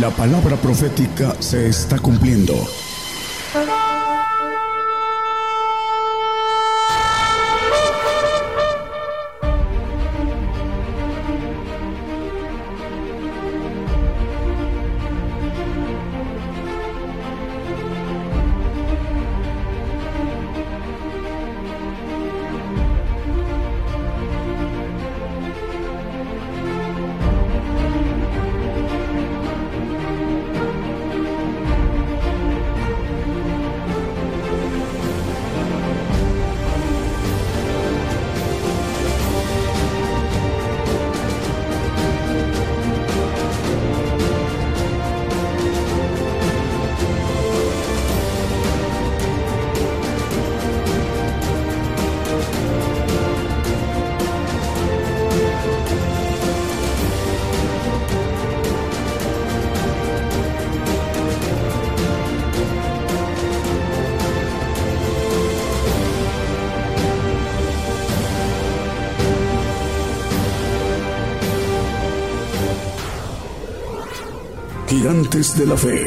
la palabra profética se está cumpliendo. Gigantes de la Fe.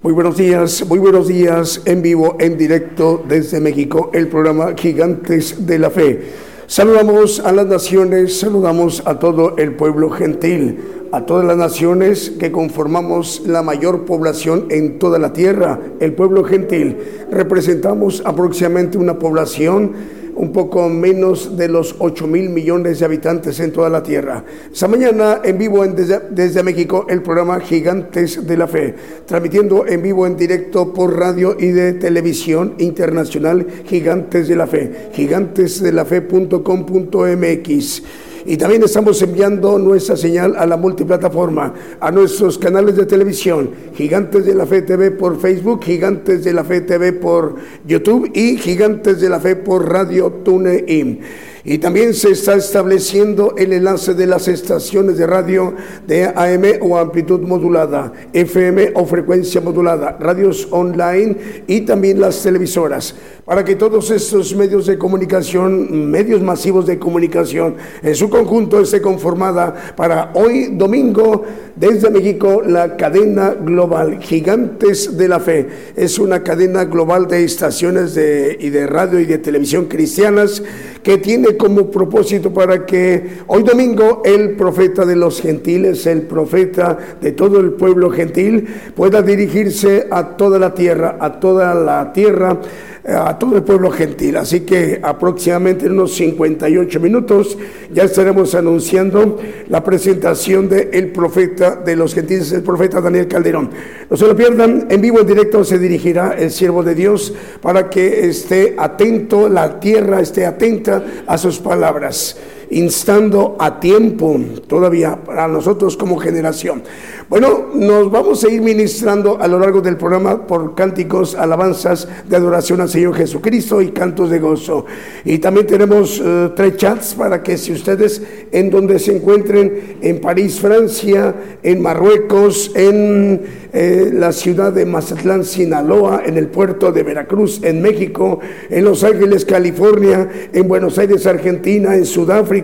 Muy buenos días, muy buenos días en vivo, en directo desde México, el programa Gigantes de la Fe. Saludamos a las naciones, saludamos a todo el pueblo gentil, a todas las naciones que conformamos la mayor población en toda la tierra, el pueblo gentil. Representamos aproximadamente una población un poco menos de los 8 mil millones de habitantes en toda la tierra. Esta mañana en vivo desde, desde, México el programa Gigantes de la Fe, transmitiendo en vivo en directo por radio y de televisión internacional Gigantes de la Fe, gigantesdelafe.com.mx y también estamos enviando nuestra señal a la multiplataforma, a nuestros canales de televisión, Gigantes de la Fe TV por Facebook, Gigantes de la Fe TV por YouTube y Gigantes de la Fe por Radio TuneIn. Y también se está estableciendo el enlace de las estaciones de radio de AM o amplitud modulada, FM o frecuencia modulada, radios online y también las televisoras, para que todos estos medios de comunicación, medios masivos de comunicación, en su conjunto esté conformada para hoy domingo desde México la cadena global Gigantes de la Fe. Es una cadena global de estaciones de, y de radio y de televisión cristianas que tiene como propósito para que hoy domingo el profeta de los gentiles, el profeta de todo el pueblo gentil, pueda dirigirse a toda la tierra, a toda la tierra a todo el pueblo gentil. Así que aproximadamente en unos 58 minutos ya estaremos anunciando la presentación del el profeta de los gentiles, el profeta Daniel Calderón. No se lo pierdan, en vivo, en directo se dirigirá el siervo de Dios para que esté atento, la tierra esté atenta a sus palabras instando a tiempo todavía para nosotros como generación. Bueno, nos vamos a ir ministrando a lo largo del programa por cánticos, alabanzas de adoración al Señor Jesucristo y cantos de gozo. Y también tenemos uh, tres chats para que si ustedes en donde se encuentren, en París, Francia, en Marruecos, en eh, la ciudad de Mazatlán, Sinaloa, en el puerto de Veracruz, en México, en Los Ángeles, California, en Buenos Aires, Argentina, en Sudáfrica,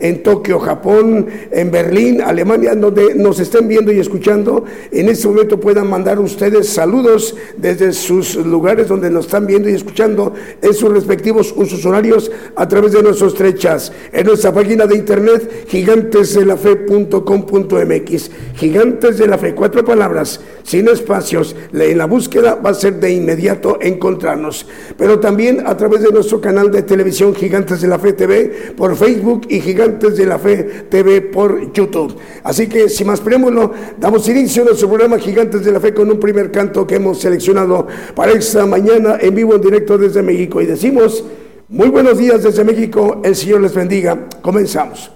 en Tokio, Japón, en Berlín, Alemania, donde nos estén viendo y escuchando, en este momento puedan mandar ustedes saludos desde sus lugares donde nos están viendo y escuchando en sus respectivos usos horarios a través de nuestros trechas, en nuestra página de internet gigantesdelafe.com.mx, gigantes de la fe, cuatro palabras sin espacios. En la búsqueda va a ser de inmediato encontrarnos. Pero también a través de nuestro canal de televisión Gigantes de la Fe TV por Facebook y Gigantes de la Fe TV por YouTube. Así que sin más preámbulo, damos inicio a nuestro programa Gigantes de la Fe con un primer canto que hemos seleccionado para esta mañana en vivo en directo desde México. Y decimos, muy buenos días desde México, el Señor les bendiga. Comenzamos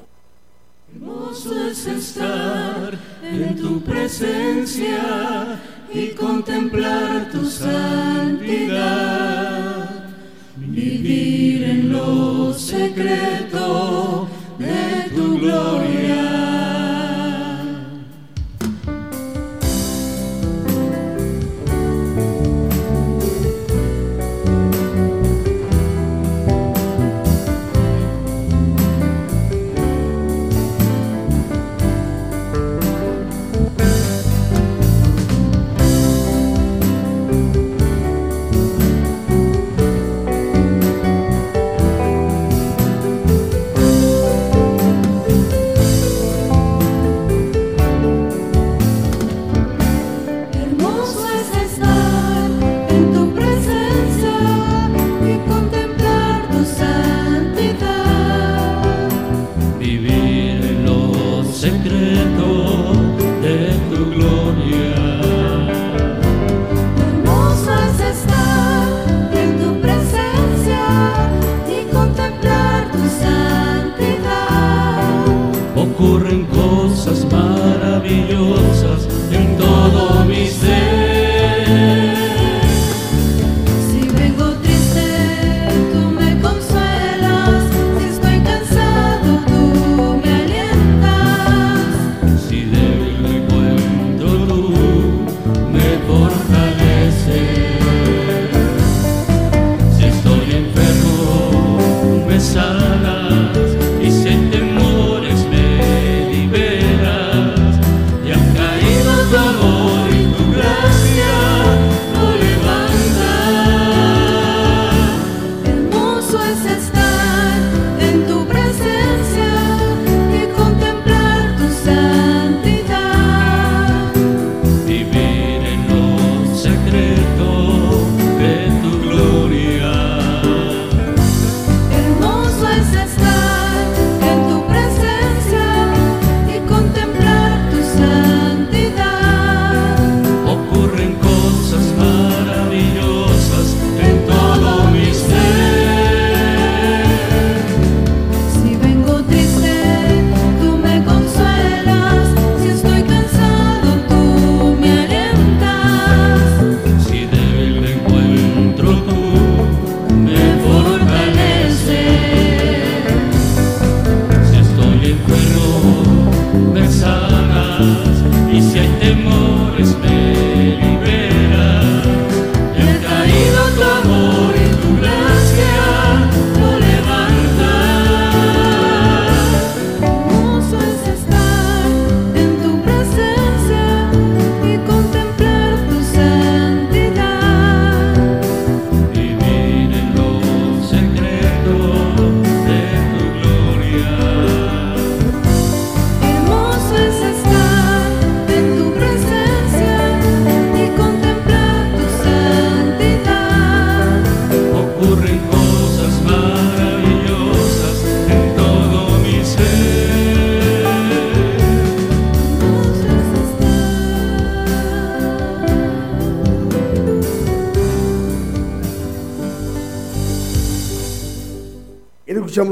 en tu presencia y contemplar tu santidad, vivir en lo secreto de tu gloria.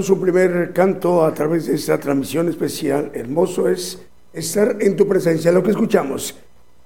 Escuchamos un primer canto a través de esta transmisión especial. Hermoso es estar en tu presencia. Lo que escuchamos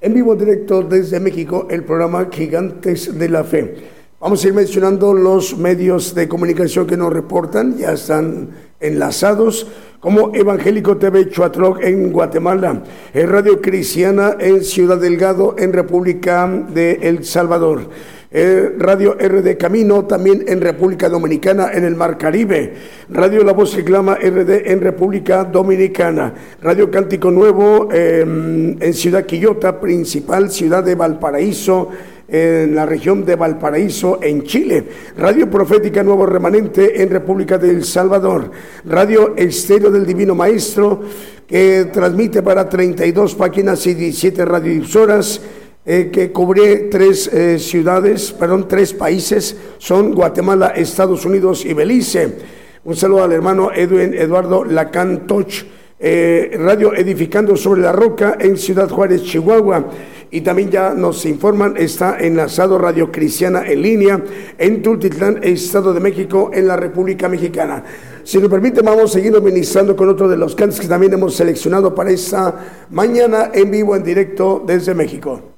en vivo directo desde México, el programa Gigantes de la Fe. Vamos a ir mencionando los medios de comunicación que nos reportan, ya están enlazados, como Evangélico TV Chuatroc en Guatemala, Radio Cristiana en Ciudad Delgado, en República de El Salvador. Eh, Radio RD Camino, también en República Dominicana, en el Mar Caribe. Radio La Voz que Clama RD en República Dominicana. Radio Cántico Nuevo em, en Ciudad Quillota, principal ciudad de Valparaíso en la región de Valparaíso, en Chile. Radio Profética Nuevo Remanente en República del Salvador. Radio Estéreo del Divino Maestro, que transmite para 32 páginas y 17 radiodifusoras eh, que cubre tres eh, ciudades, perdón, tres países, son Guatemala, Estados Unidos y Belice. Un saludo al hermano Edwin Eduardo Lacan Toch, eh, Radio Edificando sobre la Roca en Ciudad Juárez, Chihuahua. Y también ya nos informan, está enlazado Radio Cristiana en línea en Tultitlán, Estado de México, en la República Mexicana. Si nos permite, vamos a seguir ministrando con otro de los cantos que también hemos seleccionado para esta mañana en vivo, en directo desde México.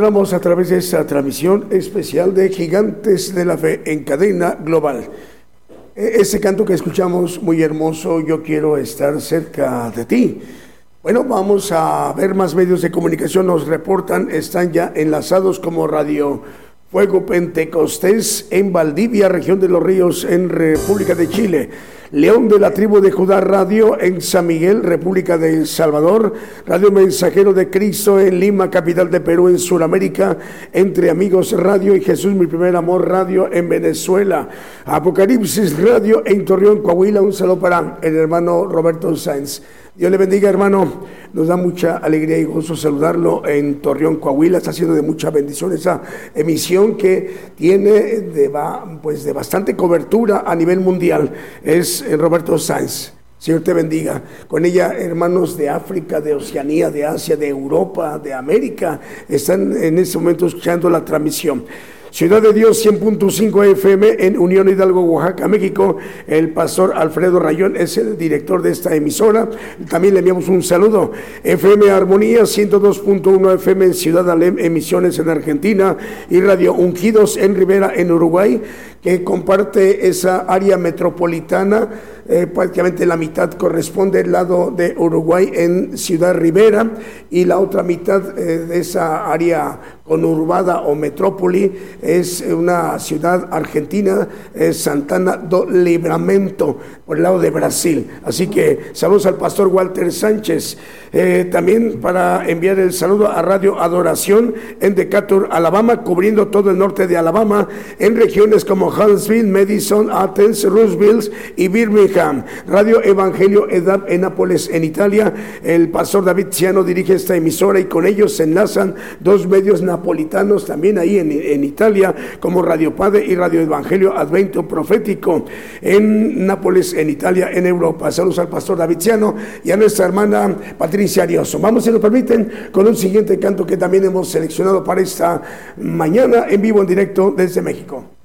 Continuamos a través de esta transmisión especial de Gigantes de la Fe en cadena global. E, ese canto que escuchamos, muy hermoso, yo quiero estar cerca de ti. Bueno, vamos a ver más medios de comunicación, nos reportan, están ya enlazados como Radio Fuego Pentecostés en Valdivia, región de los Ríos, en República de Chile. León de la tribu de Judá Radio en San Miguel, República de El Salvador, Radio Mensajero de Cristo en Lima, capital de Perú, en Sudamérica, Entre Amigos Radio y Jesús, mi primer amor Radio en Venezuela, Apocalipsis Radio en Torreón, Coahuila, un saludo para el hermano Roberto Sáenz. Dios le bendiga, hermano. Nos da mucha alegría y gozo saludarlo en Torreón, Coahuila. Está siendo de mucha bendición esa emisión que tiene de, pues, de bastante cobertura a nivel mundial. Es eh, Roberto Sáenz. Señor te bendiga. Con ella, hermanos de África, de Oceanía, de Asia, de Europa, de América, están en este momento escuchando la transmisión. Ciudad de Dios 100.5 FM en Unión Hidalgo, Oaxaca, México. El pastor Alfredo Rayón es el director de esta emisora. También le enviamos un saludo. FM Armonía 102.1 FM en Ciudad Alem, emisiones en Argentina. Y Radio Ungidos en Rivera, en Uruguay, que comparte esa área metropolitana eh, prácticamente la mitad corresponde al lado de Uruguay en Ciudad Rivera y la otra mitad eh, de esa área conurbada o metrópoli es una ciudad argentina, es Santana do Libramento, por el lado de Brasil. Así que saludos al pastor Walter Sánchez. Eh, también para enviar el saludo a Radio Adoración en Decatur, Alabama, cubriendo todo el norte de Alabama, en regiones como Huntsville, Madison, Athens, Roosevelt y Birmingham. Radio Evangelio Edad en Nápoles, en Italia. El pastor David Ciano dirige esta emisora y con ellos se enlazan dos medios napolitanos también ahí en, en Italia, como Radio Padre y Radio Evangelio Advento Profético en Nápoles, en Italia, en Europa. Saludos al pastor David Ciano y a nuestra hermana Patricia Vamos, si nos permiten, con un siguiente canto que también hemos seleccionado para esta mañana en vivo, en directo desde México.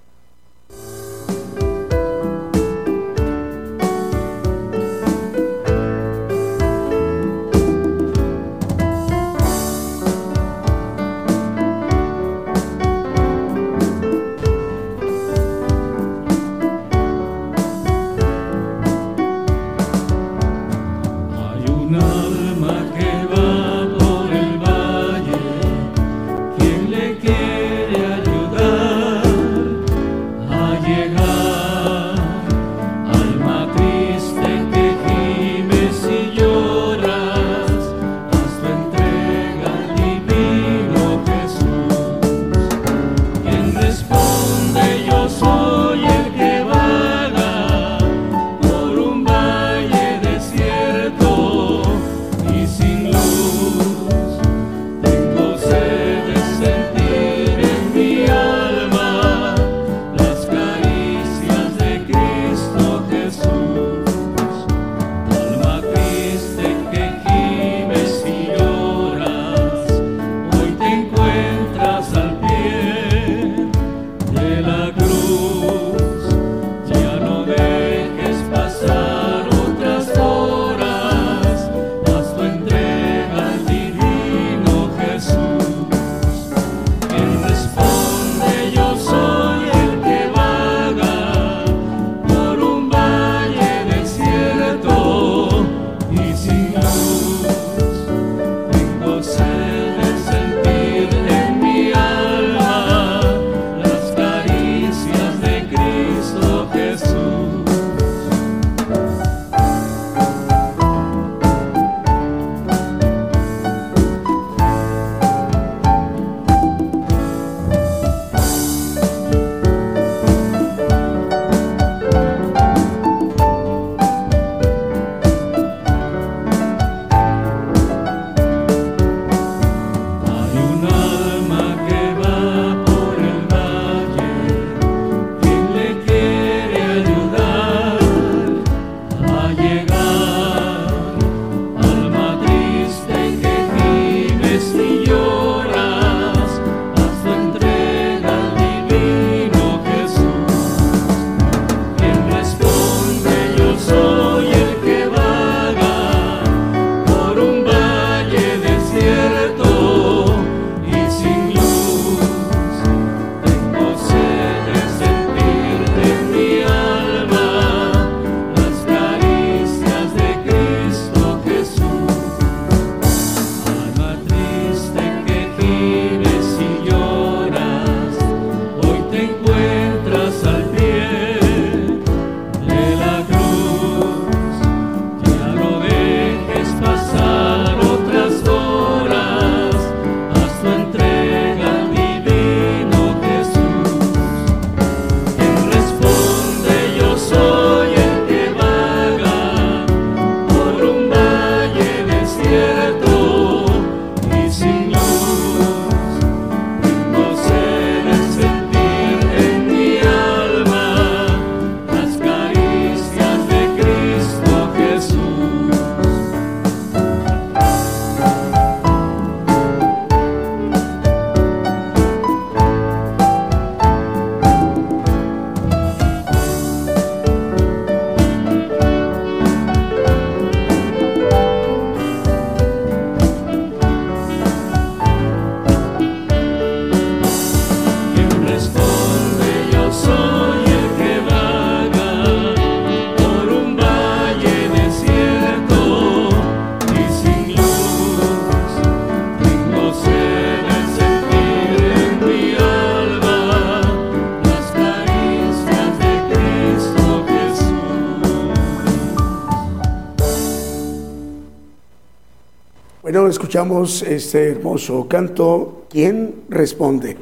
Escuchamos este hermoso canto, ¿Quién responde?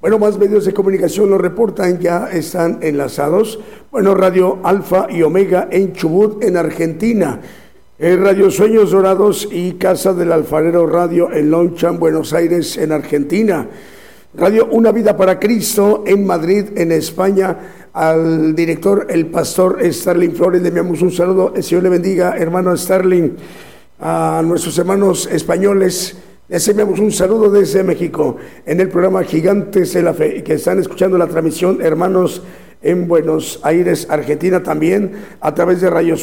Bueno, más medios de comunicación lo reportan, ya están enlazados. Bueno, Radio Alfa y Omega en Chubut, en Argentina. Eh, Radio Sueños Dorados y Casa del Alfarero Radio en Lonchan, Buenos Aires, en Argentina. Radio Una Vida para Cristo en Madrid, en España. Al director, el pastor Starling Flores, le enviamos un saludo. El Señor le bendiga, hermano Starling. A nuestros hermanos españoles les enviamos un saludo desde México en el programa Gigantes de la Fe que están escuchando la transmisión, hermanos en Buenos Aires, Argentina también, a través de Radio,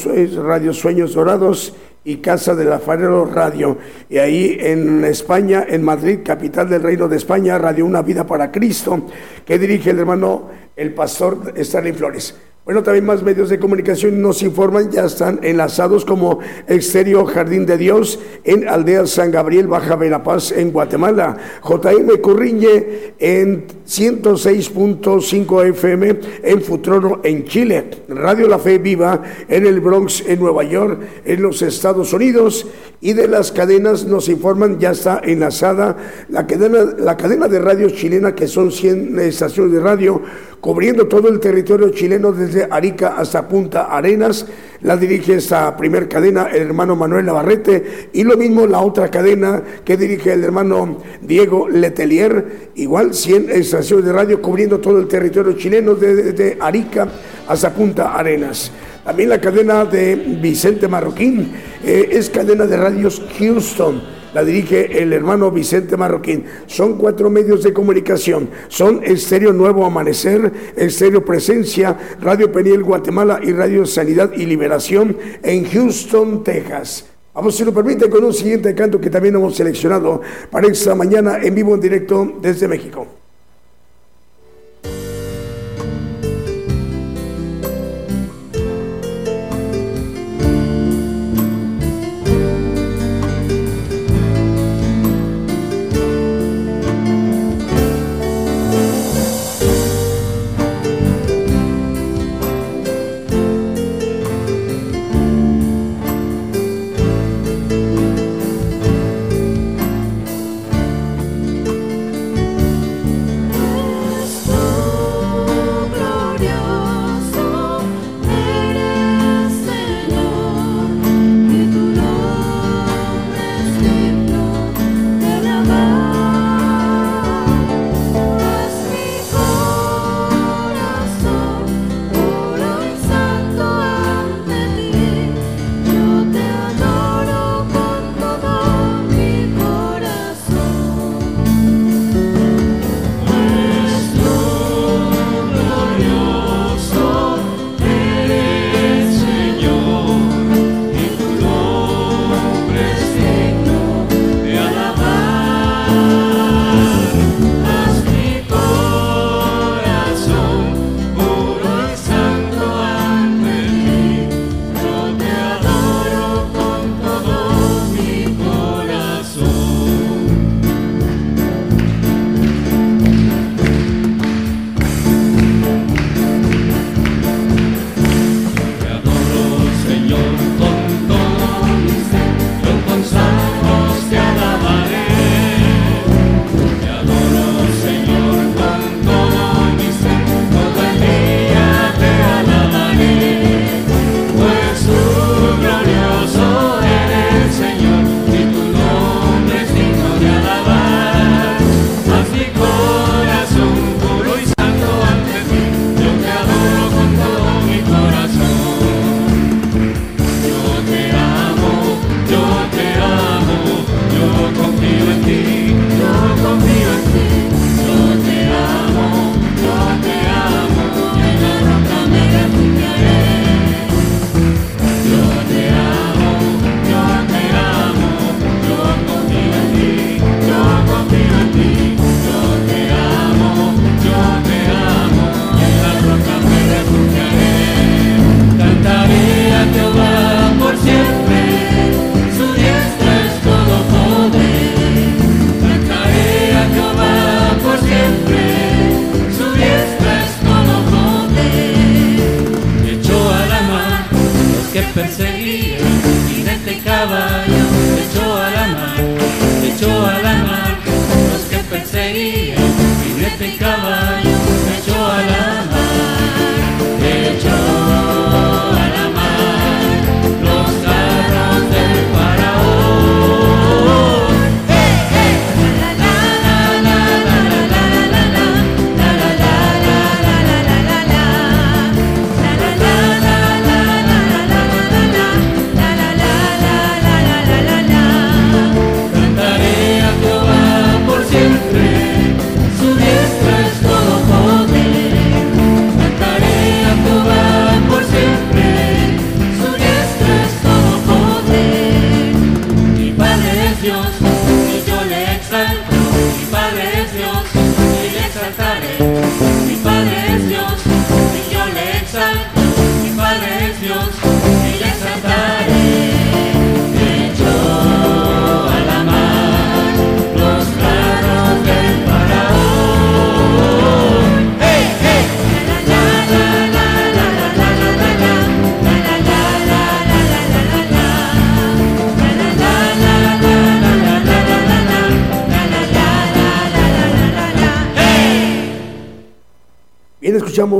Radio Sueños Dorados y Casa de la Farero Radio. Y ahí en España, en Madrid, capital del Reino de España, Radio Una Vida para Cristo, que dirige el hermano, el pastor Starling Flores. Bueno, también más medios de comunicación nos informan, ya están enlazados como Exterior Jardín de Dios en Aldea San Gabriel, Baja Verapaz, en Guatemala. JM Curriñe en 106.5 FM en Futrono, en Chile. Radio La Fe Viva en el Bronx, en Nueva York, en los Estados Unidos. Y de las cadenas nos informan, ya está enlazada la cadena, la cadena de radio chilena, que son 100 estaciones de radio cubriendo todo el territorio chileno desde Arica hasta Punta Arenas. La dirige esta primer cadena el hermano Manuel Navarrete y lo mismo la otra cadena que dirige el hermano Diego Letelier, igual 100 estaciones de radio cubriendo todo el territorio chileno desde Arica hasta Punta Arenas. También la cadena de Vicente Marroquín eh, es cadena de radios Houston la dirige el hermano Vicente Marroquín. Son cuatro medios de comunicación. Son Estéreo Nuevo Amanecer, Estéreo Presencia, Radio Peniel Guatemala y Radio Sanidad y Liberación en Houston, Texas. Vamos, si lo permite, con un siguiente canto que también hemos seleccionado para esta mañana en vivo en directo desde México.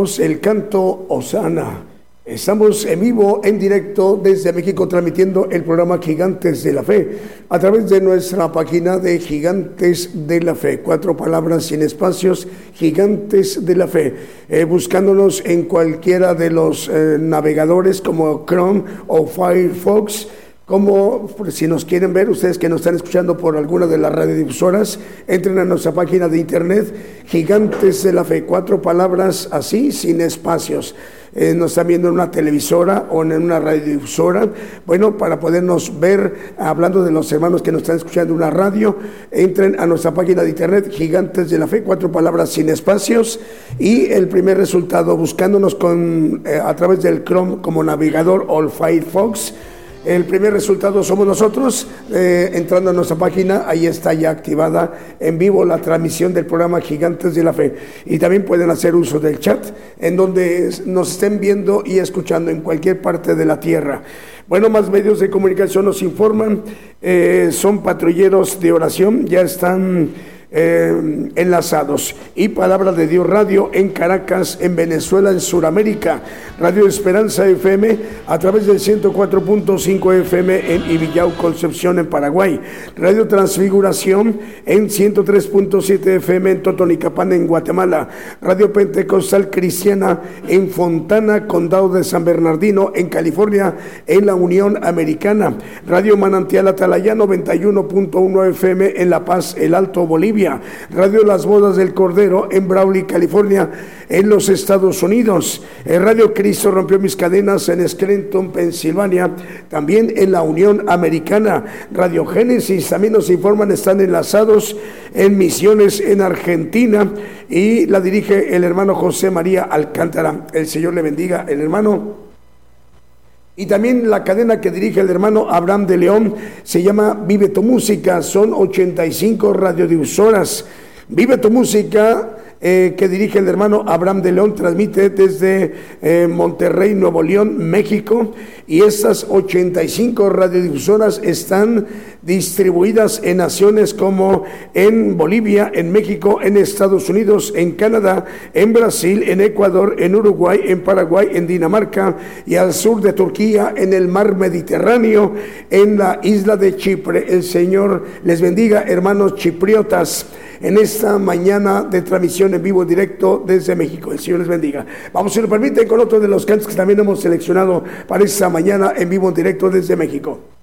El canto Osana. Estamos en vivo, en directo desde México, transmitiendo el programa Gigantes de la Fe a través de nuestra página de Gigantes de la Fe. Cuatro palabras sin espacios, Gigantes de la Fe. Eh, buscándonos en cualquiera de los eh, navegadores como Chrome o Firefox como si nos quieren ver, ustedes que nos están escuchando por alguna de las radiodifusoras, entren a nuestra página de internet, Gigantes de la Fe, cuatro palabras así, sin espacios. Eh, nos están viendo en una televisora o en una radiodifusora. Bueno, para podernos ver, hablando de los hermanos que nos están escuchando en una radio, entren a nuestra página de internet, Gigantes de la Fe, cuatro palabras sin espacios. Y el primer resultado, buscándonos con, eh, a través del Chrome como navegador o Firefox el primer resultado somos nosotros. Eh, entrando a nuestra página, ahí está ya activada en vivo la transmisión del programa Gigantes de la Fe. Y también pueden hacer uso del chat, en donde nos estén viendo y escuchando en cualquier parte de la tierra. Bueno, más medios de comunicación nos informan, eh, son patrulleros de oración, ya están eh, enlazados. Y Palabra de Dios Radio en Caracas, en Venezuela, en Sudamérica. Radio Esperanza FM a través del 104.5 FM en Ibillau, Concepción, en Paraguay. Radio Transfiguración en 103.7 FM en Totonicapán, en Guatemala. Radio Pentecostal Cristiana en Fontana, Condado de San Bernardino, en California, en la Unión Americana. Radio Manantial Atalaya 91.1 FM en La Paz, el Alto Bolivia. Radio Las Bodas del Cordero en Brawley, California, en los Estados Unidos. Radio Cristo rompió mis cadenas en Scranton, Pensilvania, también en la Unión Americana. Radio Génesis también nos informan, están enlazados en misiones en Argentina y la dirige el hermano José María Alcántara. El Señor le bendiga, el hermano. Y también la cadena que dirige el hermano Abraham de León se llama Vive tu Música, son 85 radiodifusoras. Vive tu Música eh, que dirige el hermano Abraham de León, transmite desde eh, Monterrey, Nuevo León, México, y estas 85 radiodifusoras están distribuidas en naciones como en Bolivia, en México, en Estados Unidos, en Canadá, en Brasil, en Ecuador, en Uruguay, en Paraguay, en Dinamarca y al sur de Turquía, en el mar Mediterráneo, en la isla de Chipre. El Señor les bendiga, hermanos chipriotas en esta mañana de transmisión en vivo directo desde México. El Señor les bendiga. Vamos, si lo permiten, con otro de los cantos que también hemos seleccionado para esta mañana en vivo directo desde México.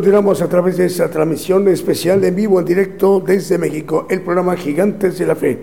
Continuamos a través de esta transmisión especial en vivo, en directo desde México, el programa Gigantes de la Fe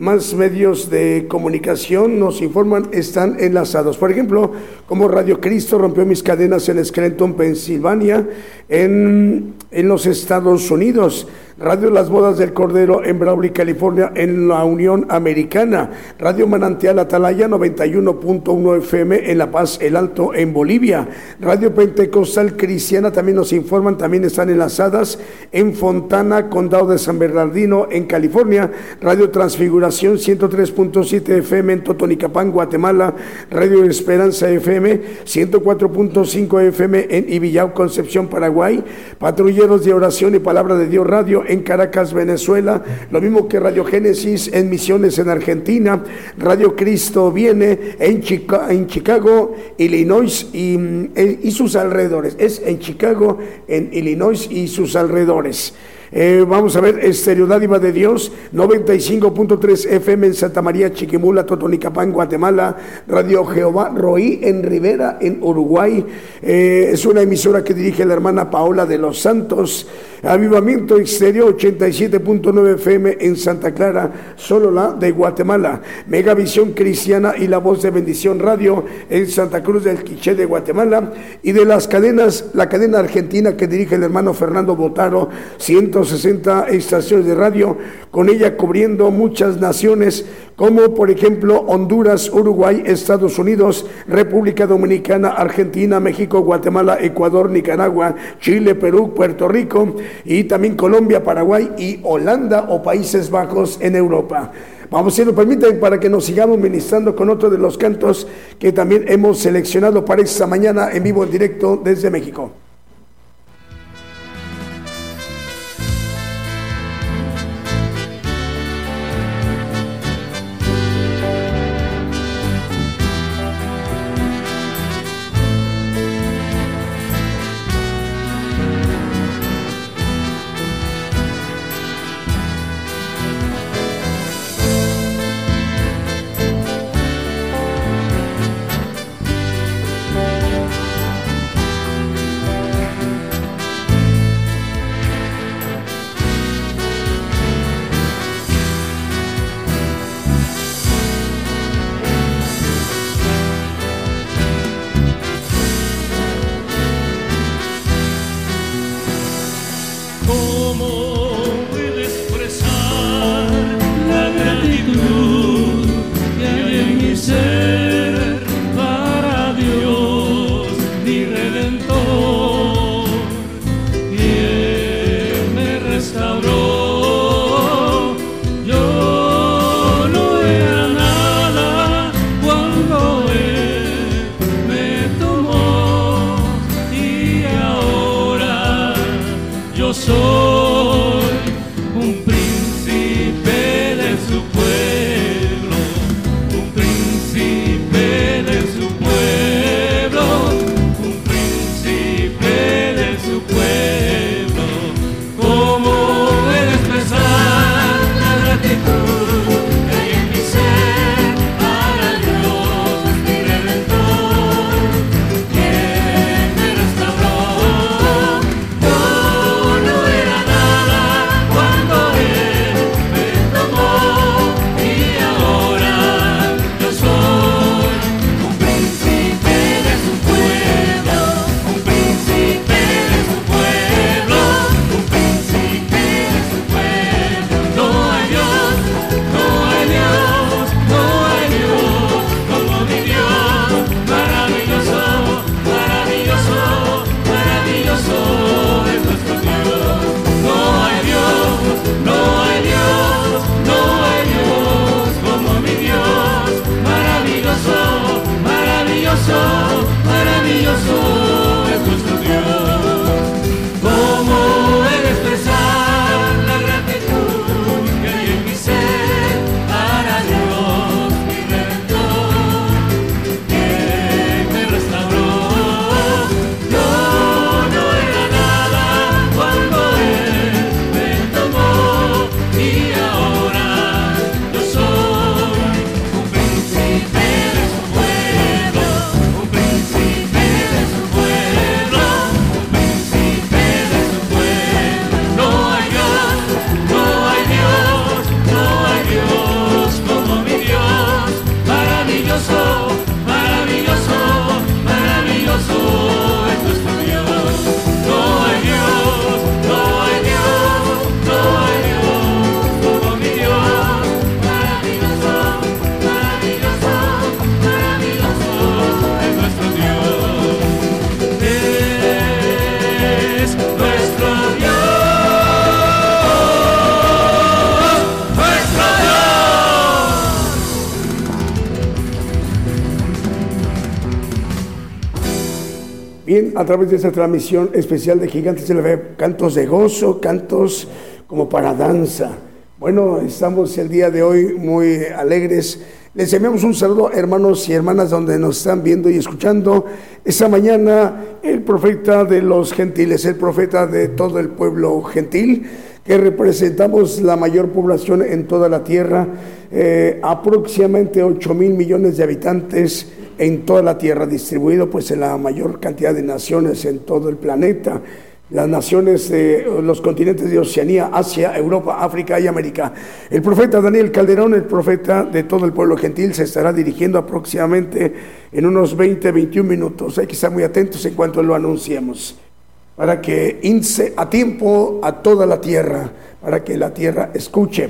más medios de comunicación nos informan están enlazados. Por ejemplo, como Radio Cristo rompió mis cadenas en Scranton, Pensilvania, en, en los Estados Unidos. Radio Las Bodas del Cordero en Brawley, California, en la Unión Americana. Radio Manantial Atalaya 91.1 FM en La Paz, El Alto, en Bolivia. Radio Pentecostal Cristiana también nos informan, también están enlazadas en Fontana, Condado de San Bernardino, en California. Radio Transfiguración 103.7 FM en Totonicapán, Guatemala. Radio Esperanza FM 104.5 FM en Ibillau, Concepción, Paraguay. Patrulleros de Oración y Palabra de Dios Radio en Caracas, Venezuela, lo mismo que Radio Génesis en Misiones en Argentina, Radio Cristo viene en, en Chicago, Illinois y, y sus alrededores. Es en Chicago, en Illinois y sus alrededores. Eh, vamos a ver, Estereo Dádiva de Dios, 95.3 FM en Santa María, Chiquimula, Totonicapán, Guatemala, Radio Jehová Roí en Rivera, en Uruguay. Eh, es una emisora que dirige la hermana Paola de los Santos. Avivamiento Exterior 87.9 FM en Santa Clara, solo la de Guatemala. Megavisión Cristiana y La Voz de Bendición Radio en Santa Cruz del Quiché de Guatemala. Y de las cadenas, la cadena argentina que dirige el hermano Fernando Botaro, 160 estaciones de radio, con ella cubriendo muchas naciones como por ejemplo Honduras, Uruguay, Estados Unidos, República Dominicana, Argentina, México, Guatemala, Ecuador, Nicaragua, Chile, Perú, Puerto Rico y también Colombia, Paraguay y Holanda o Países Bajos en Europa. Vamos, si nos permiten, para que nos sigamos ministrando con otro de los cantos que también hemos seleccionado para esta mañana en vivo en directo desde México. Través de esta transmisión especial de Gigantes de la Fe, cantos de gozo, cantos como para danza. Bueno, estamos el día de hoy muy alegres. Les enviamos un saludo, hermanos y hermanas, donde nos están viendo y escuchando. Esta mañana, el profeta de los gentiles, el profeta de todo el pueblo gentil, que representamos la mayor población en toda la tierra, eh, aproximadamente 8 mil millones de habitantes en toda la tierra, distribuido pues en la mayor cantidad de naciones en todo el planeta, las naciones de los continentes de Oceanía, Asia, Europa, África y América. El profeta Daniel Calderón, el profeta de todo el pueblo gentil, se estará dirigiendo aproximadamente en unos 20, 21 minutos. Hay que estar muy atentos en cuanto lo anunciemos, para que ince a tiempo a toda la tierra, para que la tierra escuche.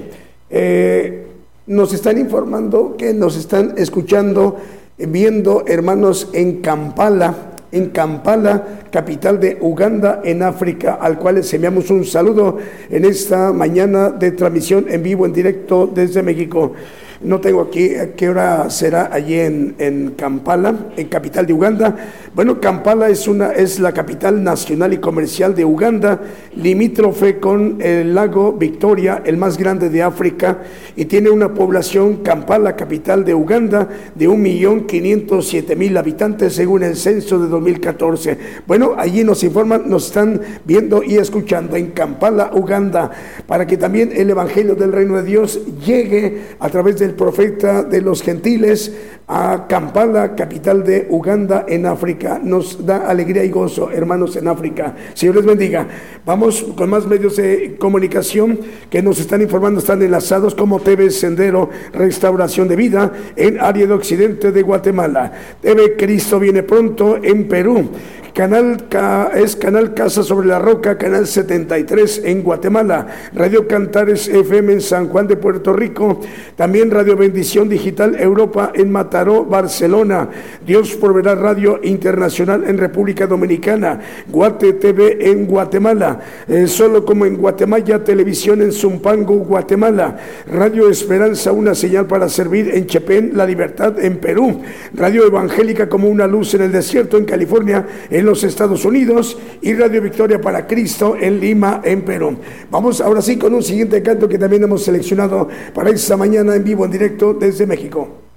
Eh, nos están informando que nos están escuchando viendo hermanos en Kampala, en Kampala, capital de Uganda, en África, al cual les enviamos un saludo en esta mañana de transmisión en vivo, en directo desde México. No tengo aquí a qué hora será allí en, en, Kampala, en capital de Uganda. Bueno, Kampala es, una, es la capital nacional y comercial de Uganda, limítrofe con el lago Victoria, el más grande de África, y tiene una población, Kampala, capital de Uganda, de 1.507.000 habitantes según el censo de 2014. Bueno, allí nos informan, nos están viendo y escuchando en Kampala, Uganda, para que también el Evangelio del Reino de Dios llegue a través del profeta de los gentiles a Kampala, capital de Uganda en África. Nos da alegría y gozo, hermanos en África. Señor les bendiga. Vamos con más medios de comunicación que nos están informando, están enlazados como TV Sendero Restauración de Vida en área de occidente de Guatemala. TV Cristo viene pronto en Perú. Canal es Canal Casa sobre la Roca, Canal 73 en Guatemala, Radio Cantares FM en San Juan de Puerto Rico, también Radio Bendición Digital Europa en Mataró, Barcelona, Dios Proveerá Radio Internacional en República Dominicana, Guate TV en Guatemala, eh, solo como en Guatemala, Televisión en Zumpango, Guatemala, Radio Esperanza, una señal para servir en Chepén, La Libertad en Perú, Radio Evangélica como una luz en el desierto en California, en los Estados Unidos y Radio Victoria para Cristo en Lima, en Perú. Vamos ahora sí con un siguiente canto que también hemos seleccionado para esta mañana en vivo, en directo desde México.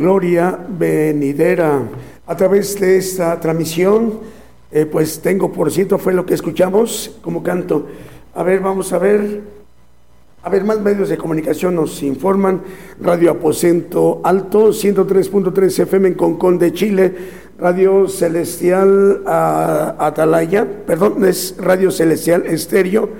Gloria venidera. A través de esta transmisión, eh, pues tengo, por cierto, fue lo que escuchamos como canto. A ver, vamos a ver. A ver, más medios de comunicación nos informan. Radio Aposento Alto, 103.3 FM en Concón de Chile. Radio Celestial Atalaya, perdón, es Radio Celestial Estéreo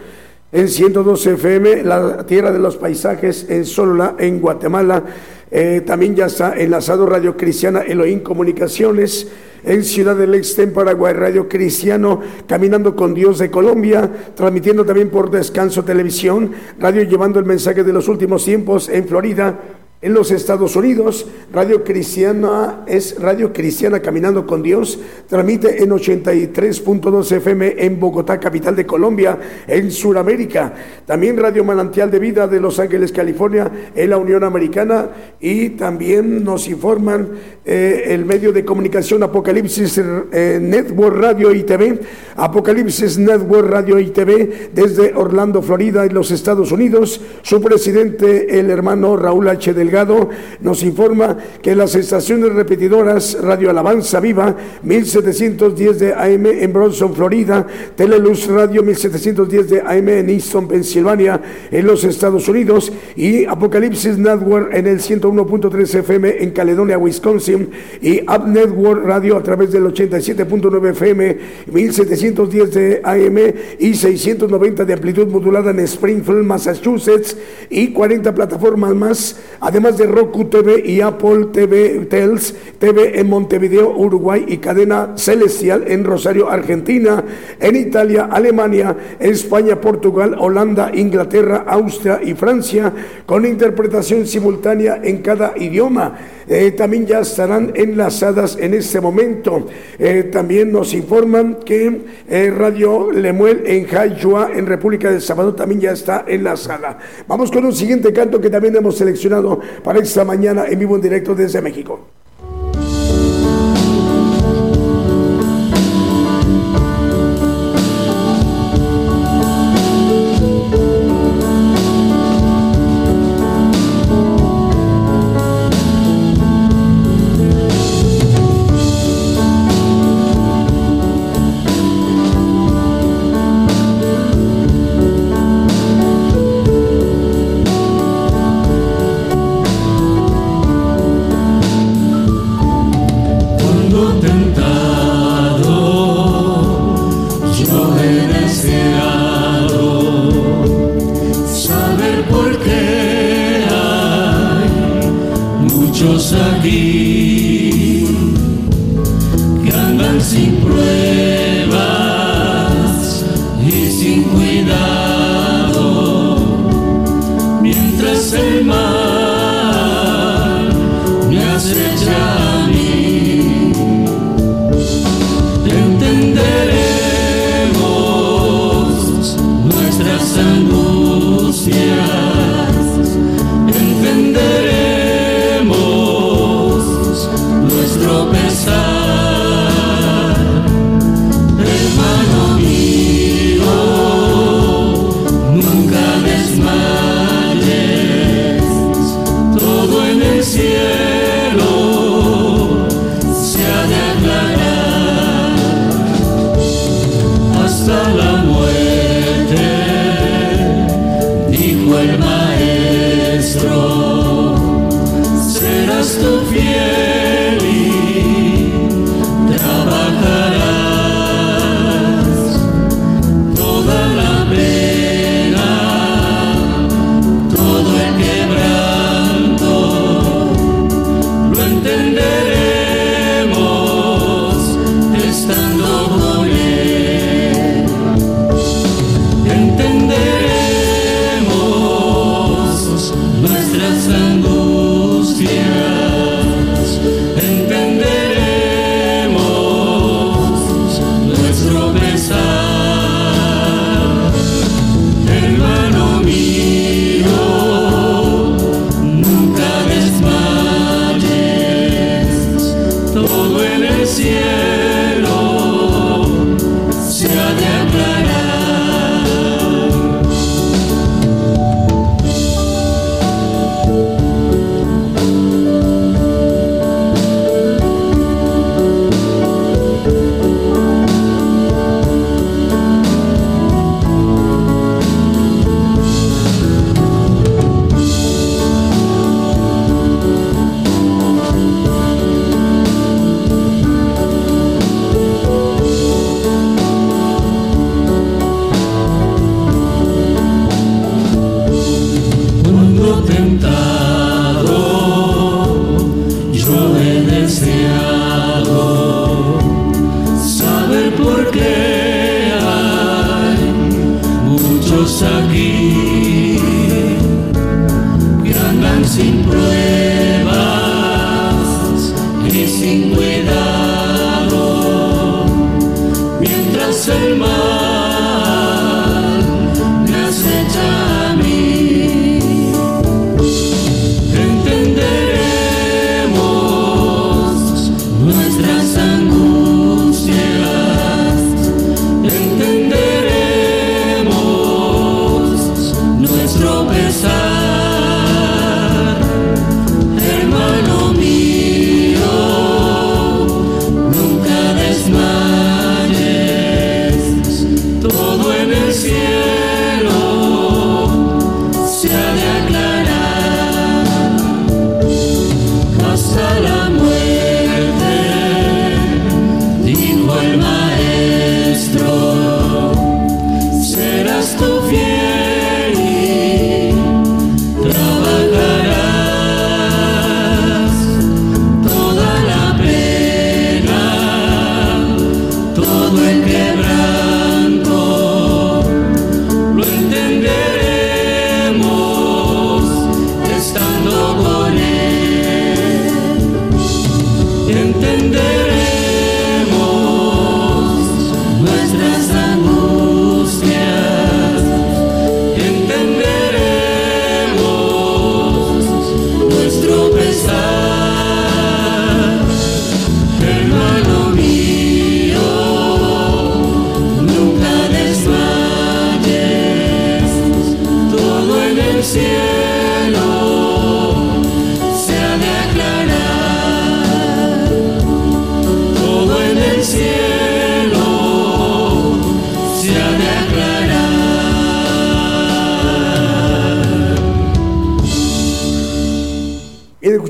en 102 FM, la Tierra de los Paisajes en Solola, en Guatemala. Eh, también ya está enlazado Radio Cristiana Elohim Comunicaciones en Ciudad del Este, en Paraguay, Radio Cristiano, Caminando con Dios de Colombia, transmitiendo también por Descanso Televisión, Radio Llevando el Mensaje de los Últimos Tiempos en Florida, en los Estados Unidos, Radio Cristiana es Radio Cristiana Caminando con Dios, transmite en 83.2 FM en Bogotá, capital de Colombia, en Sudamérica. También Radio Manantial de Vida de Los Ángeles, California, en la Unión Americana. Y también nos informan eh, el medio de comunicación Apocalipsis eh, Network Radio y TV, Apocalipsis Network Radio y TV desde Orlando, Florida, en los Estados Unidos. Su presidente, el hermano Raúl H. del nos informa que las estaciones repetidoras Radio Alabanza Viva 1710 de AM en Bronson, Florida, Teleluz Radio 1710 de AM en Easton, Pensilvania, en los Estados Unidos y Apocalipsis Network en el 101.3 FM en Caledonia, Wisconsin y Up Network Radio a través del 87.9 FM 1710 de AM y 690 de amplitud modulada en Springfield, Massachusetts y 40 plataformas más, además de Roku TV y Apple TV Tels, TV en Montevideo, Uruguay y cadena Celestial en Rosario, Argentina, en Italia, Alemania, España, Portugal, Holanda, Inglaterra, Austria y Francia, con interpretación simultánea en cada idioma. Eh, también ya estarán enlazadas en este momento. Eh, también nos informan que eh, Radio Lemuel en Jayua, en República del Salvador, también ya está enlazada. Vamos con un siguiente canto que también hemos seleccionado para esta mañana en vivo en directo desde México.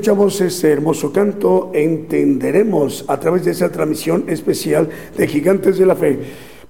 Escuchamos este hermoso canto, entenderemos a través de esa transmisión especial de Gigantes de la Fe.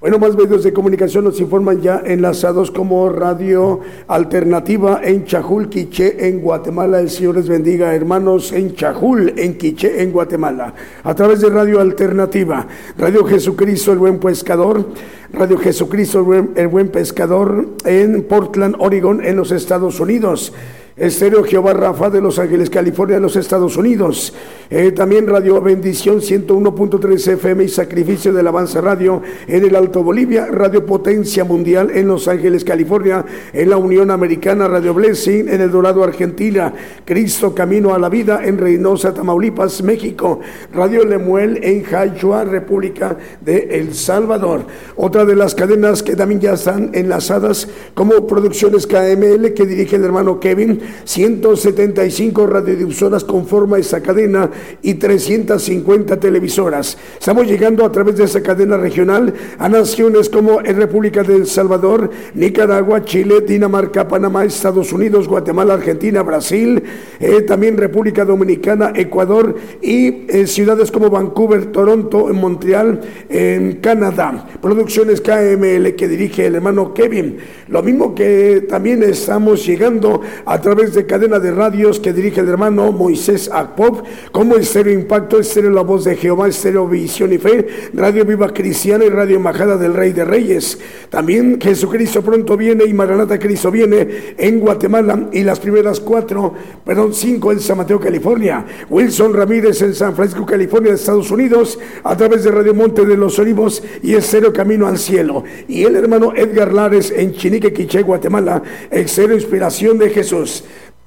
Bueno, más medios de comunicación nos informan ya enlazados como Radio Alternativa en Chajul, Quiché, en Guatemala. El Señor les bendiga, hermanos, en Chajul, en Quiché, en Guatemala. A través de Radio Alternativa, Radio Jesucristo, el Buen Pescador, Radio Jesucristo, el Buen, el Buen Pescador en Portland, Oregon, en los Estados Unidos. Estéreo Jehová Rafa de Los Ángeles, California, los Estados Unidos. Eh, también Radio Bendición 101.3 FM y Sacrificio del Avanza Radio en el Alto Bolivia. Radio Potencia Mundial en Los Ángeles, California. En la Unión Americana, Radio Blessing en El Dorado, Argentina. Cristo Camino a la Vida en Reynosa, Tamaulipas, México. Radio Lemuel en Jayua, República de El Salvador. Otra de las cadenas que también ya están enlazadas como Producciones KML que dirige el hermano Kevin 175 radiodifusoras conforma esa cadena y 350 televisoras. Estamos llegando a través de esa cadena regional a naciones como República de El Salvador, Nicaragua, Chile, Dinamarca, Panamá, Estados Unidos, Guatemala, Argentina, Brasil, eh, también República Dominicana, Ecuador y eh, ciudades como Vancouver, Toronto, Montreal, en Canadá. Producciones KML que dirige el hermano Kevin. Lo mismo que también estamos llegando a través de cadena de radios que dirige el hermano Moisés Akpop, como Estéreo Impacto, Estéreo La Voz de Jehová, Estéreo Visión y Fe, Radio Viva Cristiana y Radio Embajada del Rey de Reyes. También Jesucristo pronto viene y Maranata Cristo viene en Guatemala y las primeras cuatro, perdón, cinco en San Mateo, California. Wilson Ramírez en San Francisco, California, Estados Unidos, a través de Radio Monte de los Olivos y Estéreo Camino al Cielo. Y el hermano Edgar Lares en Chinique, Quiché, Guatemala, Estéreo Inspiración de Jesús.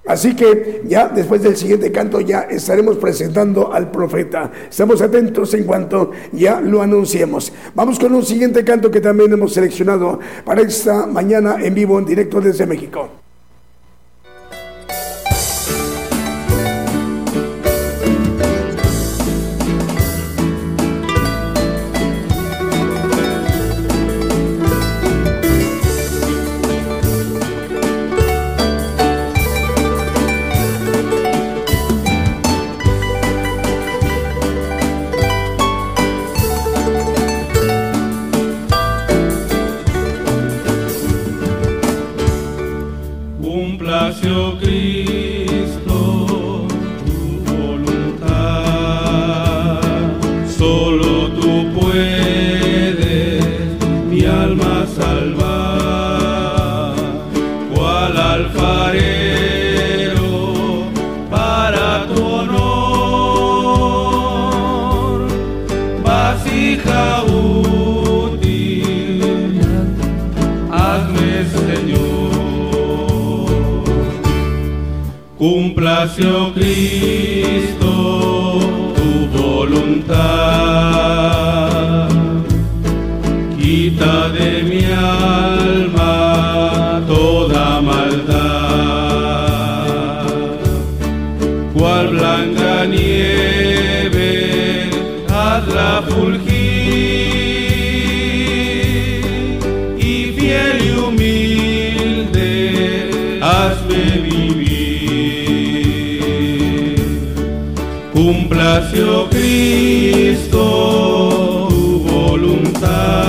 Así que ya después del siguiente canto ya estaremos presentando al profeta. Estamos atentos en cuanto ya lo anunciemos. Vamos con un siguiente canto que también hemos seleccionado para esta mañana en vivo, en directo desde México. Cristo, tu voluntad. Quita de mi alma toda maldad. Cual blanca nieve, hazla fulgir. Oh Cristo, tu voluntad.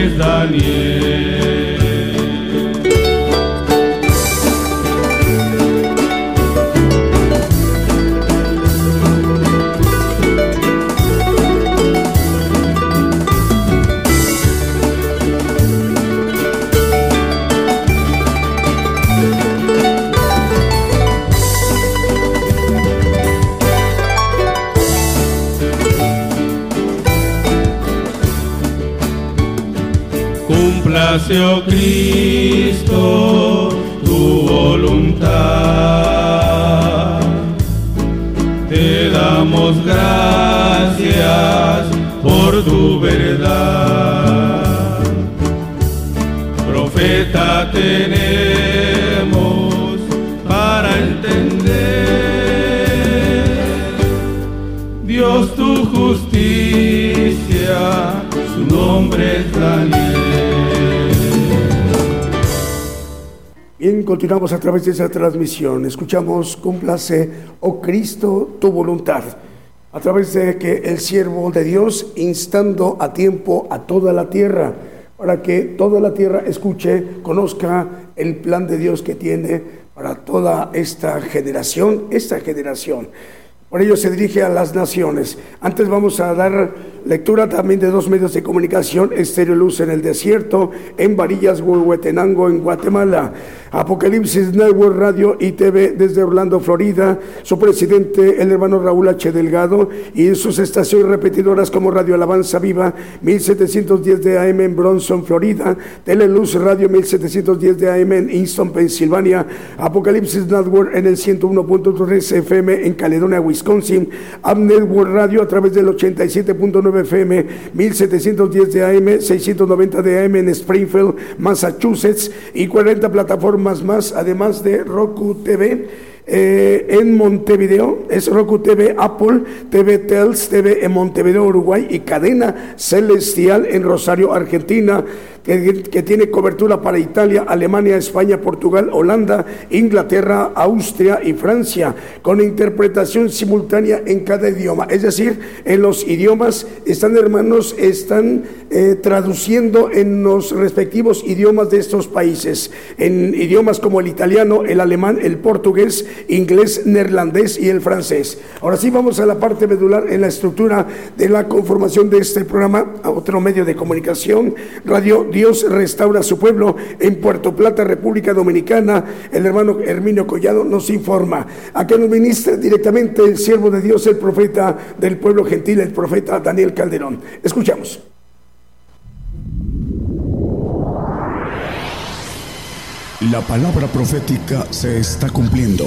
Nombre es Daniel. Gracias por tu verdad. Profeta tenemos para entender. Dios tu justicia, su nombre es Daniel. Bien, continuamos a través de esa transmisión. Escuchamos, cúmplase, oh Cristo, tu voluntad. A través de que el siervo de Dios instando a tiempo a toda la tierra, para que toda la tierra escuche, conozca el plan de Dios que tiene para toda esta generación, esta generación. Por ello se dirige a las naciones. Antes vamos a dar lectura también de dos medios de comunicación, Estéreo Luz en el desierto, en Varillas, Huehuetenango, en Guatemala, Apocalipsis Network Radio y TV desde Orlando, Florida, su presidente, el hermano Raúl H. Delgado, y sus estaciones repetidoras como Radio Alabanza Viva, 1710 de AM en Bronson, Florida, Teleluz Radio 1710 de AM en Easton, Pensilvania, Apocalipsis Network en el 101.3 FM en Caledonia, Wisconsin, Up Network Radio a través del 87.9 FM, 1710 de AM, 690 de AM en Springfield, Massachusetts y 40 plataformas más, además de Roku TV. eh, en Montevideo, es Roku TV, Apple, TV Tels, TV en Montevideo, Uruguay y Cadena Celestial en Rosario, Argentina. Que, tiene cobertura para Italia, Alemania, España, Portugal, Holanda, Inglaterra, Austria y Francia, con interpretación simultánea en cada idioma. Es decir, en los idiomas están hermanos, están eh, traduciendo en los respectivos idiomas de estos países, en idiomas como el italiano, el alemán, el portugués, inglés, neerlandés y el francés. Ahora sí vamos a la parte medular en la estructura de la conformación de este programa, a otro medio de comunicación, Radio Dios restaura su pueblo en Puerto Plata, República Dominicana. El hermano Herminio Collado nos informa. Acá nos ministra directamente el siervo de Dios, el profeta del pueblo gentil, el profeta Daniel Calderón. Escuchamos. La palabra profética se está cumpliendo.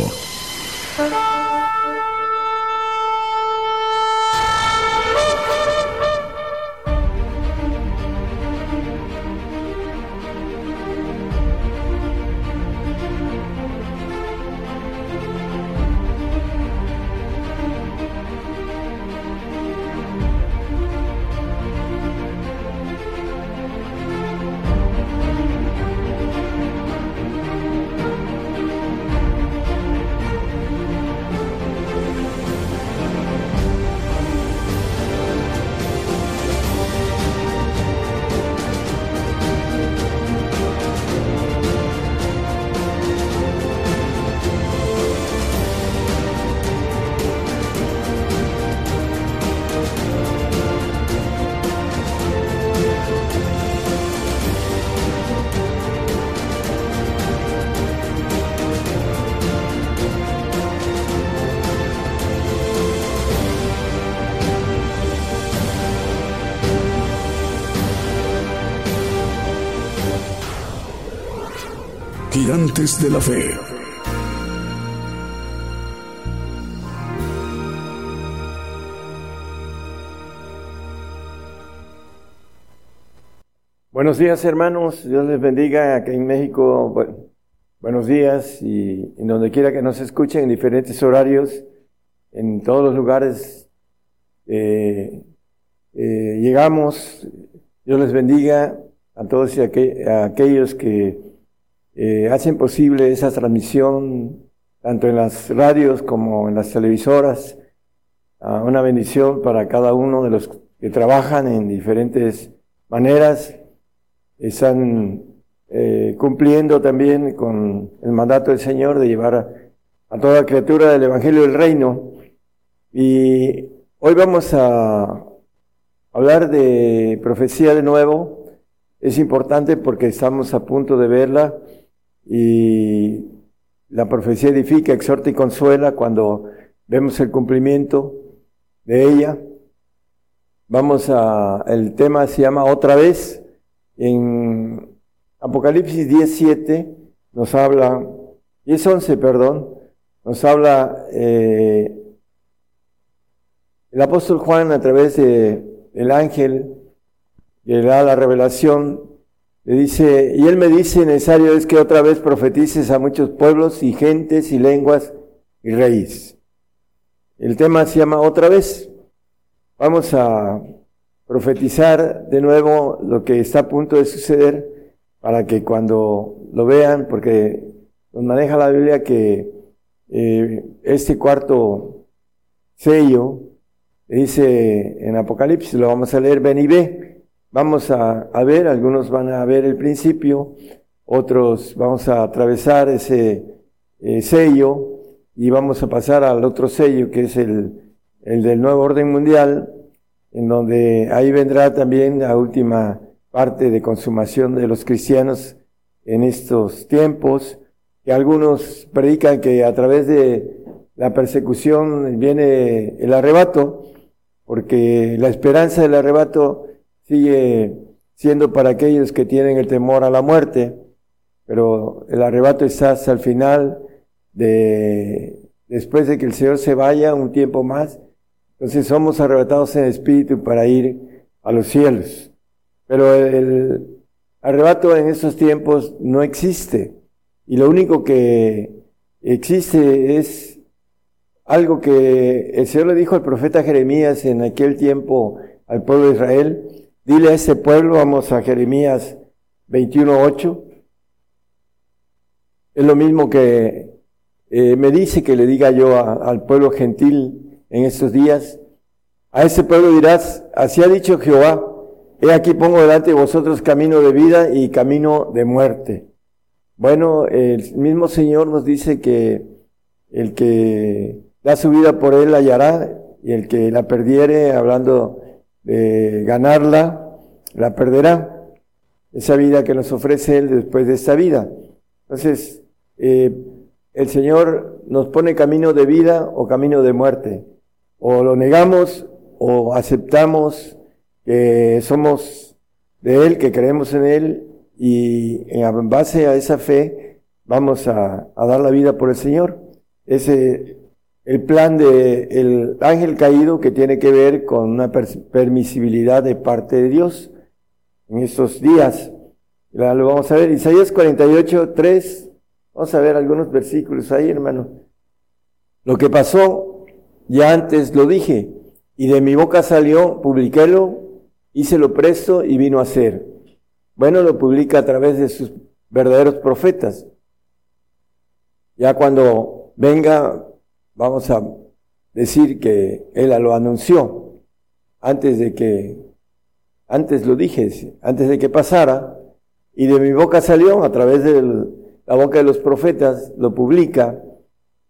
Gigantes de la Fe. Buenos días hermanos, Dios les bendiga aquí en México. buenos días y en donde quiera que nos escuchen en diferentes horarios, en todos los lugares. Eh, eh, llegamos, Dios les bendiga a todos y a aquellos que eh, hacen posible esa transmisión tanto en las radios como en las televisoras. una bendición para cada uno de los que trabajan en diferentes maneras. Están eh, cumpliendo también con el mandato del Señor de llevar a, a toda criatura del Evangelio del Reino. Y hoy vamos a hablar de profecía de nuevo. Es importante porque estamos a punto de verla y la profecía edifica, exhorta y consuela cuando vemos el cumplimiento de ella. Vamos a, el tema se llama otra vez. En Apocalipsis 17 nos habla, 10.11, perdón, nos habla eh, el apóstol Juan a través de el ángel que le da la revelación le dice, y él me dice, necesario es que otra vez profetices a muchos pueblos y gentes y lenguas y reyes. El tema se llama otra vez. Vamos a profetizar de nuevo lo que está a punto de suceder para que cuando lo vean, porque nos maneja la Biblia que eh, este cuarto sello, dice en Apocalipsis, lo vamos a leer, ven y ve. Vamos a, ver, algunos van a ver el principio, otros vamos a atravesar ese eh, sello y vamos a pasar al otro sello que es el, el del nuevo orden mundial, en donde ahí vendrá también la última parte de consumación de los cristianos en estos tiempos, que algunos predican que a través de la persecución viene el arrebato, porque la esperanza del arrebato sigue siendo para aquellos que tienen el temor a la muerte, pero el arrebato está hasta el final de, después de que el Señor se vaya un tiempo más, entonces somos arrebatados en espíritu para ir a los cielos. Pero el arrebato en esos tiempos no existe. Y lo único que existe es algo que el Señor le dijo al profeta Jeremías en aquel tiempo al pueblo de Israel, Dile a ese pueblo, vamos a Jeremías 21.8. Es lo mismo que eh, me dice que le diga yo al pueblo gentil en estos días. A ese pueblo dirás, así ha dicho Jehová, he aquí pongo delante de vosotros camino de vida y camino de muerte. Bueno, el mismo Señor nos dice que el que da su vida por él la hallará y el que la perdiere, hablando de ganarla, la perderá. Esa vida que nos ofrece Él después de esta vida. Entonces, eh, el Señor nos pone camino de vida o camino de muerte. O lo negamos o aceptamos que somos de Él, que creemos en Él y en base a esa fe vamos a, a dar la vida por el Señor. Ese el plan de el ángel caído que tiene que ver con una permisibilidad de parte de Dios en estos días. Lo vamos a ver, Isaías 48, 3. Vamos a ver algunos versículos ahí, hermano. Lo que pasó, ya antes lo dije, y de mi boca salió, publiquélo, lo presto y vino a ser. Bueno, lo publica a través de sus verdaderos profetas. Ya cuando venga vamos a decir que él lo anunció antes de que, antes lo dije, antes de que pasara, y de mi boca salió a través de la boca de los profetas, lo publica.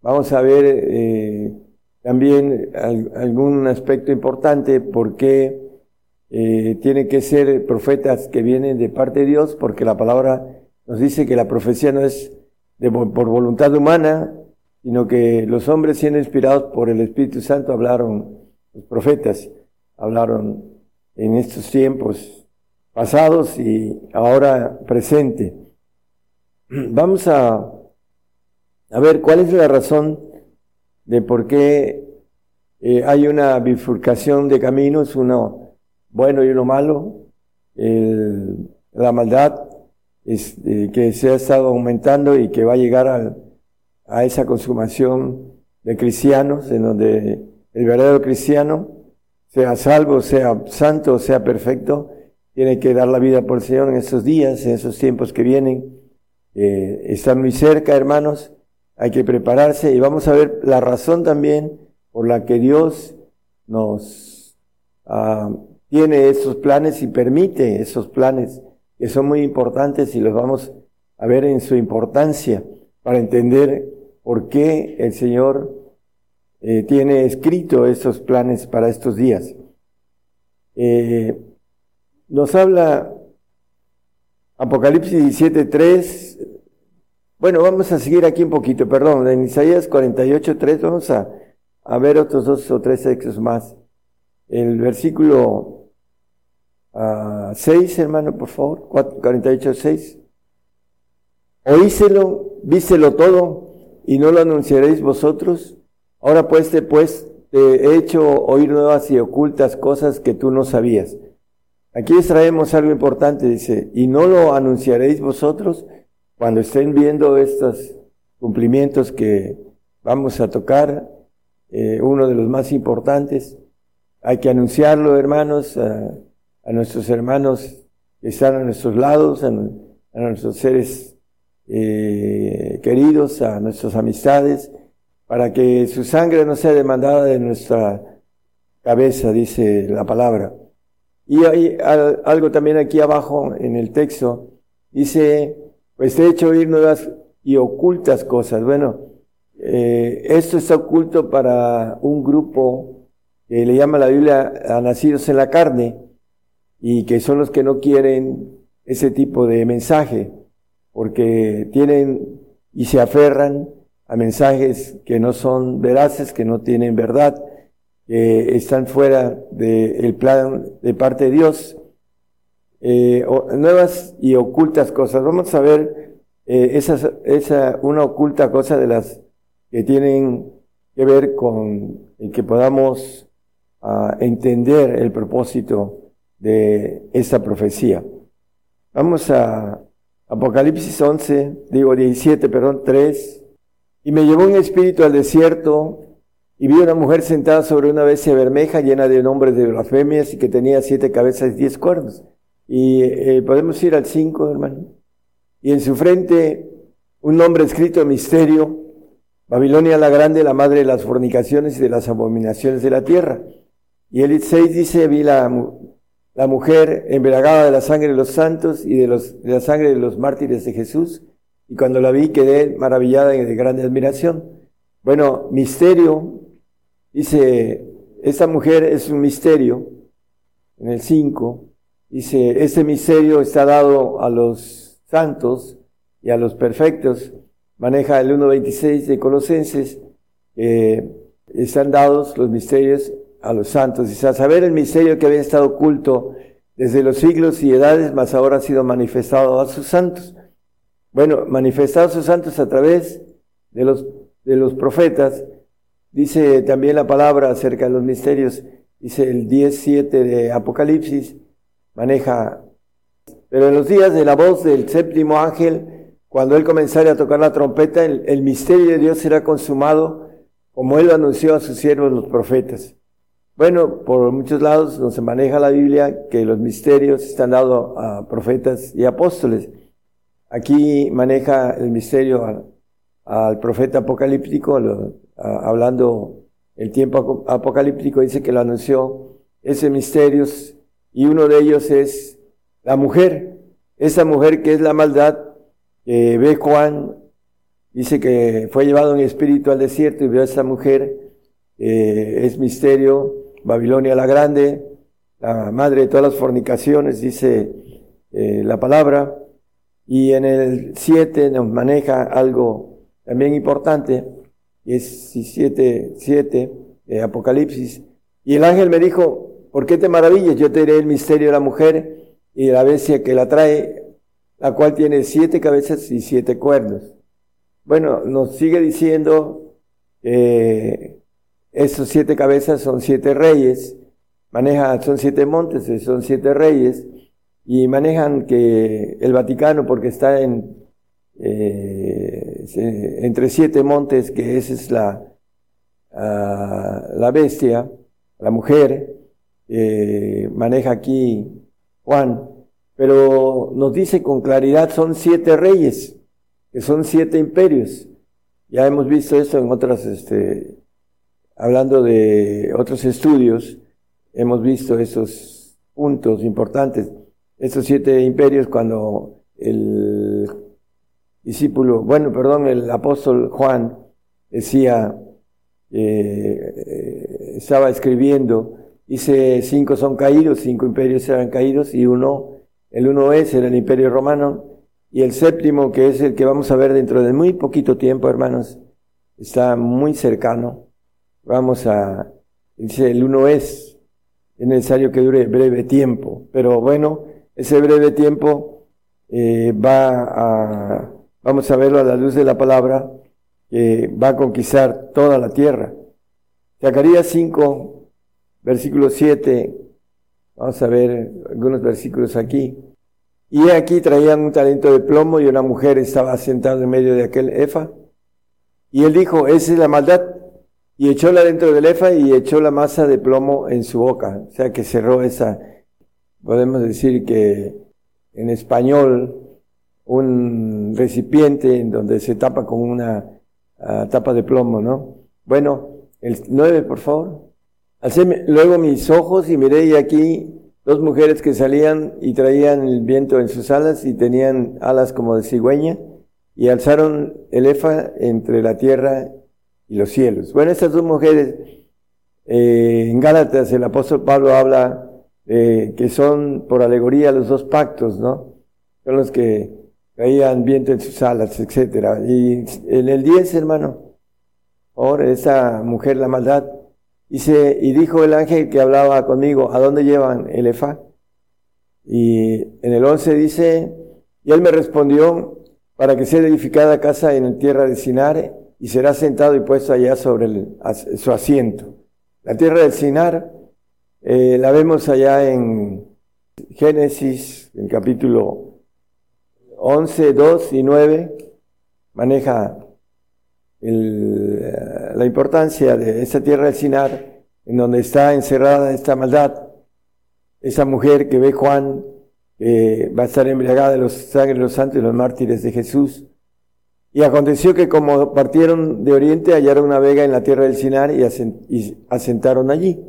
Vamos a ver eh, también algún aspecto importante, porque eh, tiene que ser profetas que vienen de parte de Dios, porque la palabra nos dice que la profecía no es de, por voluntad humana, sino que los hombres siendo inspirados por el Espíritu Santo hablaron, los profetas hablaron en estos tiempos pasados y ahora presente. Vamos a, a ver cuál es la razón de por qué eh, hay una bifurcación de caminos, uno bueno y uno malo, la maldad eh, que se ha estado aumentando y que va a llegar al a esa consumación de cristianos, en donde el verdadero cristiano, sea salvo, sea santo, sea perfecto, tiene que dar la vida por el Señor en esos días, en esos tiempos que vienen. Eh, están muy cerca, hermanos, hay que prepararse y vamos a ver la razón también por la que Dios nos ah, tiene esos planes y permite esos planes que son muy importantes y los vamos a ver en su importancia para entender por qué el Señor eh, tiene escrito estos planes para estos días. Eh, nos habla Apocalipsis 17.3. Bueno, vamos a seguir aquí un poquito, perdón, en Isaías 48.3 vamos a, a, ver otros dos o tres textos más. El versículo 6, ah, hermano, por favor, 48.6. Oíselo, víselo todo, y no lo anunciaréis vosotros. Ahora pues te, pues, te he hecho oír nuevas y ocultas cosas que tú no sabías. Aquí les traemos algo importante, dice, y no lo anunciaréis vosotros cuando estén viendo estos cumplimientos que vamos a tocar, eh, uno de los más importantes. Hay que anunciarlo, hermanos, a, nuestros hermanos que están a nuestros lados, a nuestros seres eh, queridos, a nuestras amistades, para que su sangre no sea demandada de nuestra cabeza, dice la palabra. Y hay algo también aquí abajo en el texto, dice, pues he hecho oír nuevas y ocultas cosas. Bueno, eh, esto está oculto para un grupo que le llama la Biblia a nacidos en la carne y que son los que no quieren ese tipo de mensaje porque tienen y se aferran a mensajes que no son veraces, que no tienen verdad, que están fuera del plan de parte de Dios. Eh, nuevas y ocultas cosas. Vamos a ver eh, esa, una oculta cosa de las que tienen que ver con el que podamos ah, entender el propósito de esta profecía. Vamos a Apocalipsis 11, digo 17, perdón, 3. Y me llevó un espíritu al desierto y vi una mujer sentada sobre una bestia bermeja llena de nombres de blasfemias y que tenía siete cabezas y diez cuernos. Y eh, podemos ir al 5, hermano. Y en su frente un nombre escrito en misterio, Babilonia la Grande, la madre de las fornicaciones y de las abominaciones de la tierra. Y el 6 dice, vi la, la mujer embriagada de la sangre de los santos y de, los, de la sangre de los mártires de Jesús. Y cuando la vi quedé maravillada y de grande admiración. Bueno, misterio, dice, esta mujer es un misterio, en el 5, dice, este misterio está dado a los santos y a los perfectos. Maneja el 1.26 de Colosenses, están dados los misterios a los santos. Dice, a saber el misterio que había estado oculto desde los siglos y edades, mas ahora ha sido manifestado a sus santos. Bueno, manifestado a sus santos a través de los, de los profetas. Dice también la palabra acerca de los misterios, dice el 10.7 de Apocalipsis, maneja, pero en los días de la voz del séptimo ángel, cuando él comenzara a tocar la trompeta, el, el misterio de Dios será consumado, como él lo anunció a sus siervos los profetas. Bueno, por muchos lados nos maneja la Biblia que los misterios están dados a profetas y apóstoles. Aquí maneja el misterio al, profeta apocalíptico, hablando el tiempo apocalíptico, dice que lo anunció ese misterios y uno de ellos es la mujer, esa mujer que es la maldad, que ve Juan, dice que fue llevado en espíritu al desierto y vio a esa mujer, eh, es misterio, Babilonia la Grande, la madre de todas las fornicaciones, dice eh, la palabra. Y en el 7 nos maneja algo también importante, y es 7, 7 de Apocalipsis. Y el ángel me dijo, ¿por qué te maravillas? Yo te diré el misterio de la mujer y la bestia que la trae, la cual tiene siete cabezas y siete cuernos. Bueno, nos sigue diciendo eh, esos siete cabezas son siete reyes, maneja, son siete montes, son siete reyes, y manejan que el Vaticano, porque está en, eh, entre siete montes, que esa es la, ah, la bestia, la mujer, eh, maneja aquí Juan, pero nos dice con claridad, son siete reyes, que son siete imperios. Ya hemos visto eso en otras este, hablando de otros estudios, hemos visto esos puntos importantes, esos siete imperios cuando el discípulo, bueno, perdón, el apóstol Juan decía, eh, estaba escribiendo, dice, cinco son caídos, cinco imperios serán caídos y uno, el uno es, el imperio romano, y el séptimo, que es el que vamos a ver dentro de muy poquito tiempo, hermanos, está muy cercano, Vamos a, dice, el uno es, es necesario que dure breve tiempo, pero bueno, ese breve tiempo eh, va a, vamos a verlo a la luz de la palabra, que va a conquistar toda la tierra. Zacarías 5, versículo 7, vamos a ver algunos versículos aquí. Y aquí traían un talento de plomo y una mujer estaba sentada en medio de aquel efa. Y él dijo, esa es la maldad y echóla dentro del efa y echó la masa de plomo en su boca. O sea que cerró esa, podemos decir que en español, un recipiente en donde se tapa con una ah, tapa de plomo, ¿no? Bueno, el 9, por favor. Alcé luego mis ojos y miré y aquí dos mujeres que salían y traían el viento en sus alas y tenían alas como de cigüeña y alzaron el efa entre la tierra y los cielos. Bueno, estas dos mujeres, eh, en Gálatas el apóstol Pablo habla que son por alegoría los dos pactos, ¿no? Son los que caían viento en sus alas, etcétera. Y en el 10, hermano, ahora esa mujer, la maldad, dice, y dijo el ángel que hablaba conmigo, ¿a dónde llevan el Efa? Y en el 11 dice, y él me respondió, para que sea edificada casa en tierra de Sinare, y será sentado y puesto allá sobre su asiento. La tierra del Sinar eh, la vemos allá en Génesis, en capítulo 11, 2 y 9, maneja eh, la importancia de esa tierra del Sinar, en donde está encerrada esta maldad, esa mujer que ve Juan, va a estar embriagada de los sangre de los santos y los mártires de Jesús. Y aconteció que como partieron de oriente, hallaron una vega en la tierra del Sinar y, asentaron allí.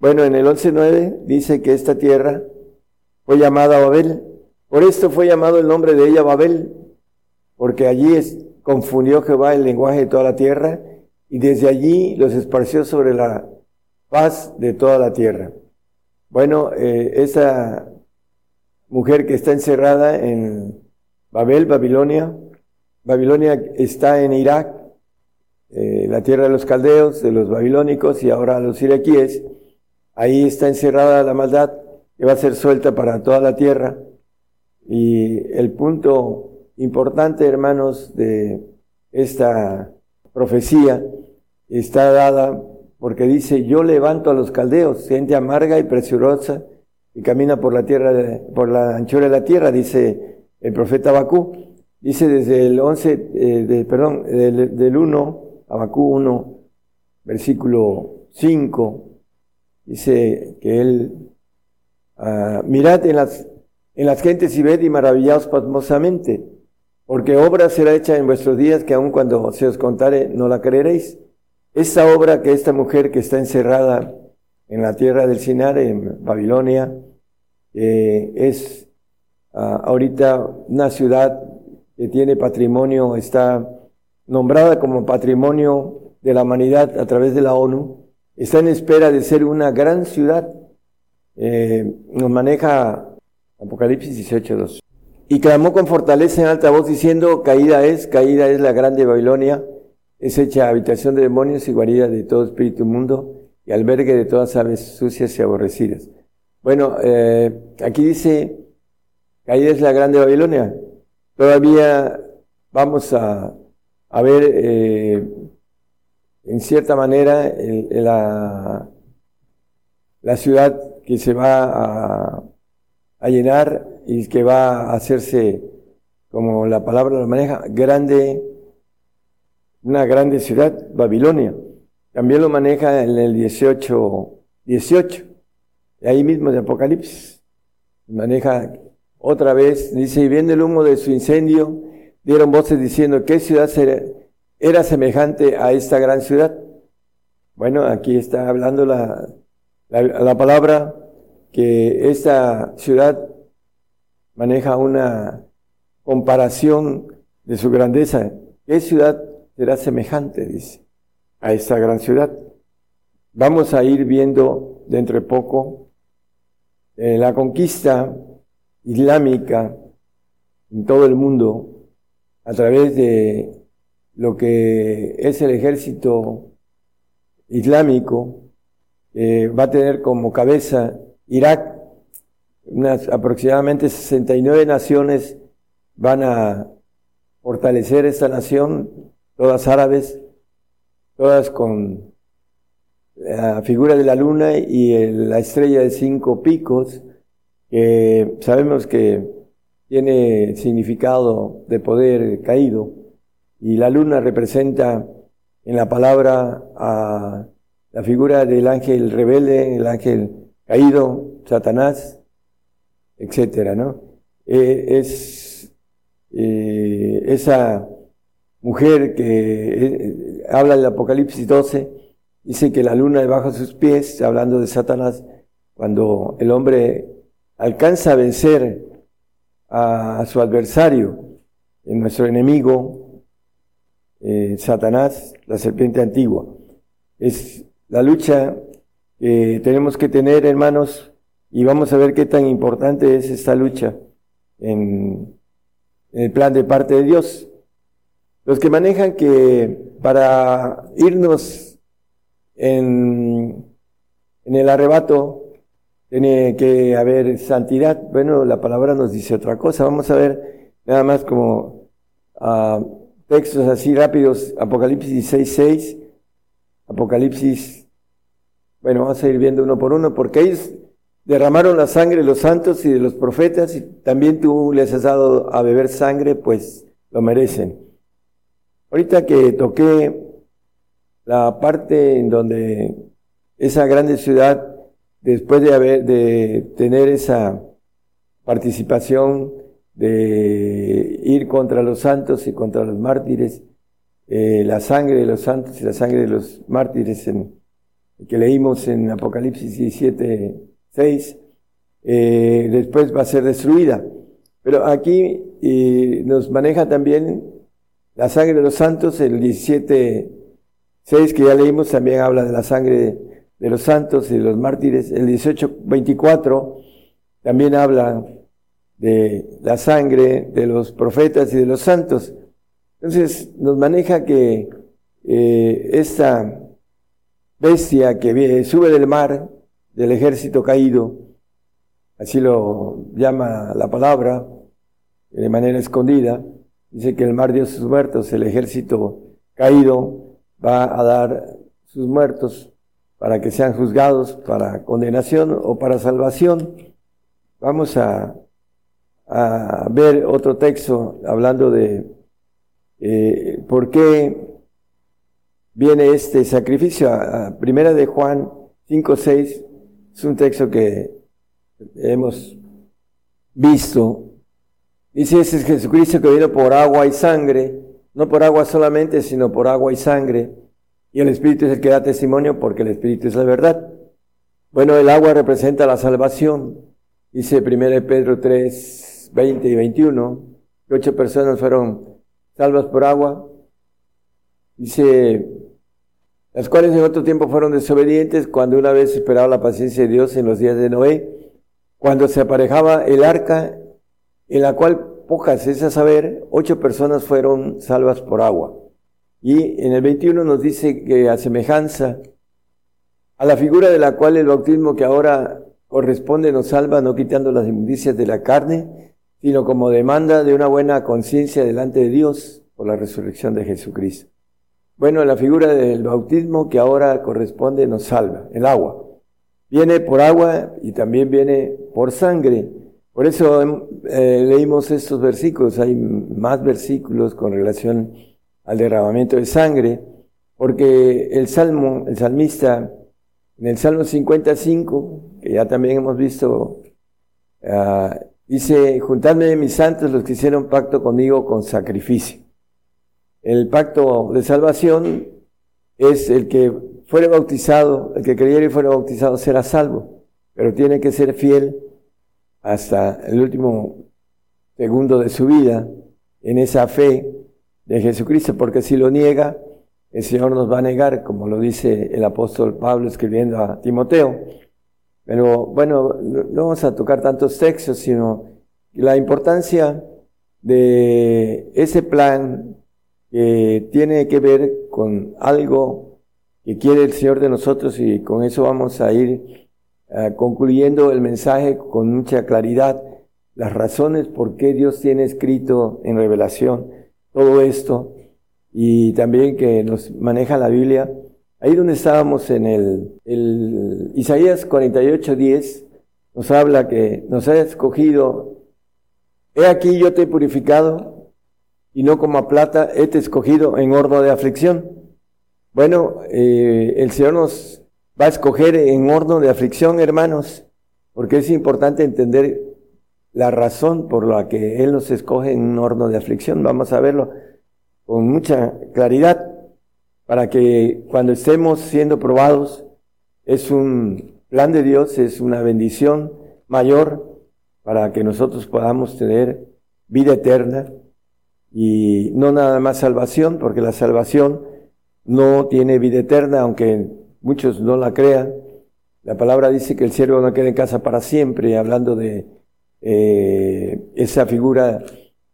Bueno, en el 11.9 dice que esta tierra fue llamada Babel. Por esto fue llamado el nombre de ella Babel, porque allí confundió Jehová el lenguaje de toda la tierra y desde allí los esparció sobre la paz de toda la tierra. Bueno, eh, esa mujer que está encerrada en Babel, Babilonia, Babilonia está en Irak, eh, la tierra de los caldeos, de los babilónicos y ahora los iraquíes. Ahí está encerrada la maldad que va a ser suelta para toda la tierra. Y el punto importante, hermanos, de esta profecía está dada porque dice, yo levanto a los caldeos, gente amarga y preciosa, y camina por la tierra, por la anchura de la tierra, dice el profeta Bakú. Dice desde el 11, eh, de, perdón, del, del 1, Abacú 1, versículo 5, dice que él, uh, mirad en las, en las gentes y ved y maravillaos pasmosamente, porque obra será hecha en vuestros días que aun cuando se os contare no la creeréis. Esta obra que esta mujer que está encerrada en la tierra del Sinar, en Babilonia, eh, es uh, ahorita una ciudad que tiene patrimonio, está nombrada como patrimonio de la humanidad a través de la ONU, está en espera de ser una gran ciudad. Eh, nos maneja Apocalipsis 18.2. Y clamó con fortaleza en alta voz diciendo, caída es, caída es la grande Babilonia, es hecha habitación de demonios y guarida de todo espíritu mundo y albergue de todas aves sucias y aborrecidas. Bueno, eh, aquí dice, caída es la grande Babilonia. Todavía vamos a, ver, eh, en cierta manera, la, la, ciudad que se va a, a, llenar y que va a hacerse, como la palabra lo maneja, grande, una grande ciudad, Babilonia. También lo maneja en el 18, 18, ahí mismo de Apocalipsis. Maneja otra vez dice, y viendo el humo de su incendio, dieron voces diciendo, ¿qué ciudad era semejante a esta gran ciudad? Bueno, aquí está hablando la, la, palabra que esta ciudad maneja una comparación de su grandeza. ¿Qué ciudad será semejante, dice, a esta gran ciudad? Vamos a ir viendo dentro de poco eh, la conquista islámica en todo el mundo a través de lo que es el ejército islámico, va a tener como cabeza Irak, unas aproximadamente 69 naciones van a fortalecer esta nación, todas árabes, todas con la figura de la luna y la estrella de cinco picos, que sabemos que tiene significado de poder caído y la luna representa en la palabra a la figura del ángel rebelde, el ángel caído, Satanás, etcétera, ¿no? Eh, es eh, esa mujer que eh, habla del Apocalipsis 12, dice que la luna debajo de sus pies, hablando de Satanás, cuando el hombre alcanza a vencer a, su adversario, en nuestro enemigo, eh, Satanás, la serpiente antigua. Es la lucha que tenemos que tener, hermanos, y vamos a ver qué tan importante es esta lucha en, el plan de parte de Dios. Los que manejan que para irnos en el arrebato tiene que haber santidad. Bueno, la palabra nos dice otra cosa. Vamos a ver nada más como uh, textos así rápidos. Apocalipsis 16.6. Apocalipsis, bueno, vamos a ir viendo uno por uno, porque ellos derramaron la sangre de los santos y de los profetas, y también tú les has dado a beber sangre, pues lo merecen. Ahorita que toqué la parte en donde esa grande ciudad después de haber, de tener esa participación de ir contra los santos y contra los mártires, eh, la sangre de los santos y la sangre de los mártires en, que leímos en Apocalipsis 17, 6, eh, después va a ser destruida. Pero aquí eh, nos maneja también la sangre de los santos, el 17, 6 que ya leímos también habla de la sangre de los santos y de los mártires. El 18, 24 también habla de la sangre de los profetas y de los santos. Entonces nos maneja que eh, esta bestia que sube del mar, del ejército caído, así lo llama la palabra, de manera escondida, dice que el mar dio sus muertos, el ejército caído va a dar sus muertos para que sean juzgados para condenación o para salvación. Vamos a, a ver otro texto hablando de eh, por qué viene este sacrificio. primera de Juan 5, 6 es un texto que hemos visto. Dice, ese es Jesucristo que vino por agua y sangre, no por agua solamente, sino por agua y sangre. Y el Espíritu es el que da testimonio porque el Espíritu es la verdad. Bueno, el agua representa la salvación. Dice 1 Pedro 3, 20 y 21, que ocho personas fueron salvas por agua. Dice, las cuales en otro tiempo fueron desobedientes cuando una vez esperaba la paciencia de Dios en los días de Noé, cuando se aparejaba el arca, en la cual pocas es a saber, ocho personas fueron salvas por agua. Y en el 21 nos dice que a semejanza a la figura de la cual el bautismo que ahora corresponde nos salva, no quitando las inmundicias de la carne, sino como demanda de una buena conciencia delante de Dios por la resurrección de Jesucristo. Bueno, la figura del bautismo que ahora corresponde nos salva, el agua. Viene por agua y también viene por sangre. Por eso eh, leímos estos versículos. Hay más versículos con relación al derramamiento de sangre, porque el salmo, el salmista, en el Salmo 55, que ya también hemos visto, uh, dice, juntadme mis santos los que hicieron pacto conmigo con sacrificio. El pacto de salvación es el que fuere bautizado, el que creyera y fuera bautizado será salvo, pero tiene que ser fiel hasta el último segundo de su vida en esa fe de Jesucristo, porque si lo niega, el Señor nos va a negar, como lo dice el apóstol Pablo escribiendo a Timoteo. Pero bueno, no vamos a tocar tantos textos, sino la importancia de ese plan que tiene que ver con algo que quiere el Señor de nosotros y con eso vamos a ir eh, concluyendo el mensaje con mucha claridad, las razones por qué Dios tiene escrito en revelación todo esto y también que nos maneja la Biblia. Ahí donde estábamos en el, Isaías 48, 10, nos habla que nos ha escogido, he aquí yo te he purificado y no como a plata he te escogido en horno de aflicción. Bueno, eh, el Señor nos va a escoger en horno de aflicción, hermanos, porque es importante entender la razón por la que Él nos escoge en un horno de aflicción. Vamos a verlo con mucha claridad para que cuando estemos siendo probados, es un plan de Dios, es una bendición mayor para que nosotros podamos tener vida eterna y no nada más salvación, porque la salvación no tiene vida eterna, aunque muchos no la crean. La palabra dice que el siervo no queda en casa para siempre, hablando de eh, esa figura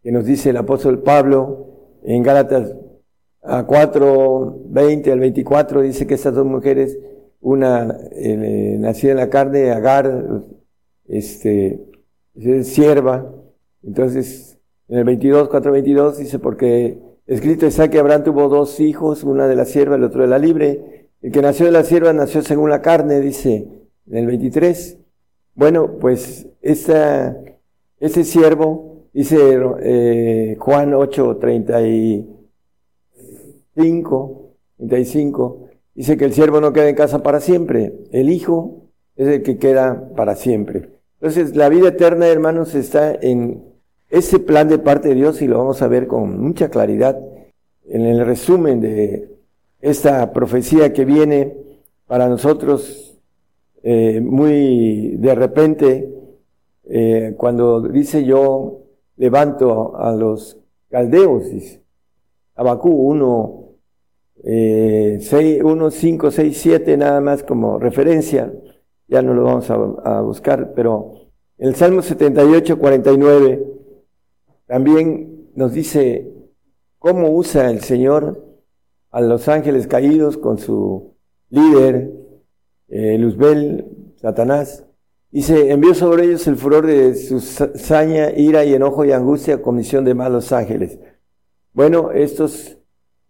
que nos dice el apóstol Pablo en Gálatas a 4, 20 al 24, dice que estas dos mujeres, una eh, nacida en la carne, Agar, este, es sierva, entonces en el 22, 4, 22 dice, porque escrito está que Abraham tuvo dos hijos, una de la sierva, el otro de la libre. El que nació de la sierva nació según la carne, dice en el 23. Bueno, pues ese siervo, dice eh, Juan 8, 35, 35, dice que el siervo no queda en casa para siempre, el hijo es el que queda para siempre. Entonces, la vida eterna, hermanos, está en ese plan de parte de Dios y lo vamos a ver con mucha claridad en el resumen de esta profecía que viene para nosotros eh, muy de repente, eh, cuando dice yo levanto a los caldeos, dice, Abacú 1, 1, 5, 6, 7, nada más como referencia, ya no lo vamos a, a buscar, pero el Salmo 78, 49, también nos dice cómo usa el Señor a los ángeles caídos con su líder, eh, Luzbel, Satanás. Dice, envió sobre ellos el furor de su saña, ira y enojo y angustia, comisión de malos ángeles. Bueno, estos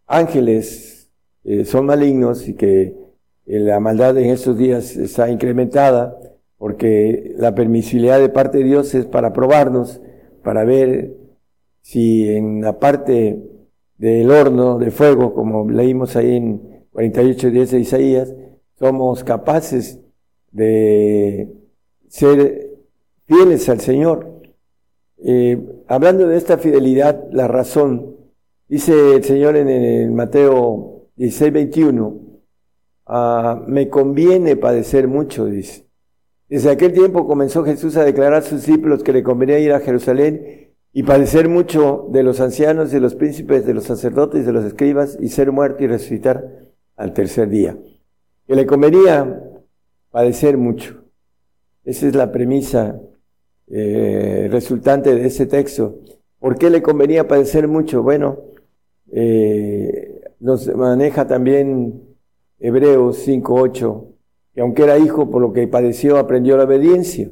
ángeles eh, son malignos y que eh, la maldad en estos días está incrementada porque la permisibilidad de parte de Dios es para probarnos, para ver si en la parte del horno de fuego, como leímos ahí en 48, 10 de Isaías, somos capaces de ser fieles al Señor. Eh, hablando de esta fidelidad, la razón, dice el Señor en el Mateo 16, 21, ah, me conviene padecer mucho, dice. Desde aquel tiempo comenzó Jesús a declarar a sus discípulos que le convenía ir a Jerusalén y padecer mucho de los ancianos, de los príncipes, de los sacerdotes, de los escribas, y ser muerto y resucitar al tercer día. Que le convenía padecer mucho. Esa es la premisa eh, resultante de ese texto. ¿Por qué le convenía padecer mucho? Bueno, eh, nos maneja también Hebreos 5.8, que aunque era hijo, por lo que padeció, aprendió la obediencia.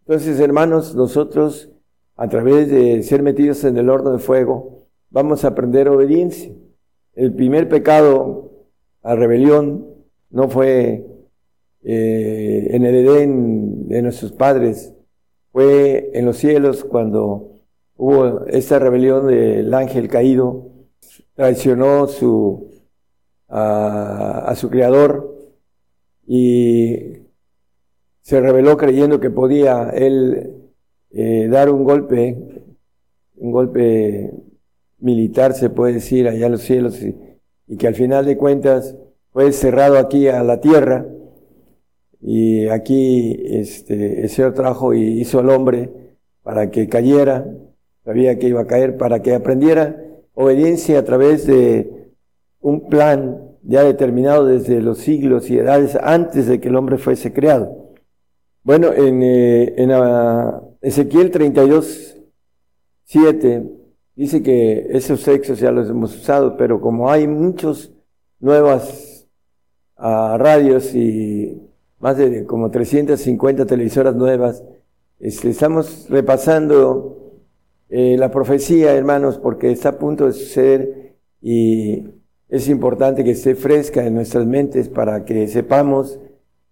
Entonces, hermanos, nosotros, a través de ser metidos en el horno de fuego, vamos a aprender obediencia. El primer pecado, la rebelión, no fue eh, en el Edén de nuestros padres, fue en los cielos cuando hubo esta rebelión del ángel caído, traicionó su, a su creador, y se reveló creyendo que podía él eh, dar un golpe, un golpe militar se puede decir allá en los cielos y, que al final de cuentas fue cerrado aquí a la tierra y aquí este, el Señor trajo y hizo al hombre para que cayera, sabía que iba a caer, para que aprendiera obediencia a través de un plan ya determinado desde los siglos y edades antes de que el hombre fuese creado. Bueno, en, eh, en uh, Ezequiel 32, 7, dice que esos sexos ya los hemos usado, pero como hay muchos nuevas uh, radios y más de como 350 televisoras nuevas, este, estamos repasando eh, la profecía, hermanos, porque está a punto de suceder y es importante que esté fresca en nuestras mentes para que sepamos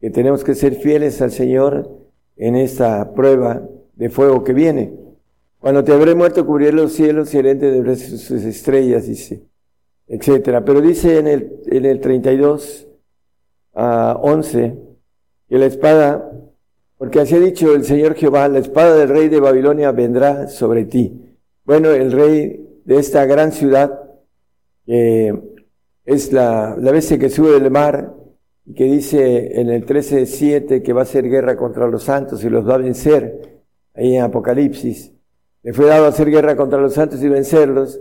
que tenemos que ser fieles al Señor en esta prueba de fuego que viene. Cuando te habré muerto, cubriré los cielos y el de sus estrellas, dice, etcétera. Pero dice en el, en el 32 a 11 que la espada, porque así ha dicho el Señor Jehová, la espada del rey de Babilonia vendrá sobre ti. Bueno, el rey de esta gran ciudad, eh, es la, la bestia que sube del mar y que dice en el 13.7 que va a hacer guerra contra los santos y los va a vencer, ahí en Apocalipsis. Le fue dado hacer guerra contra los santos y vencerlos.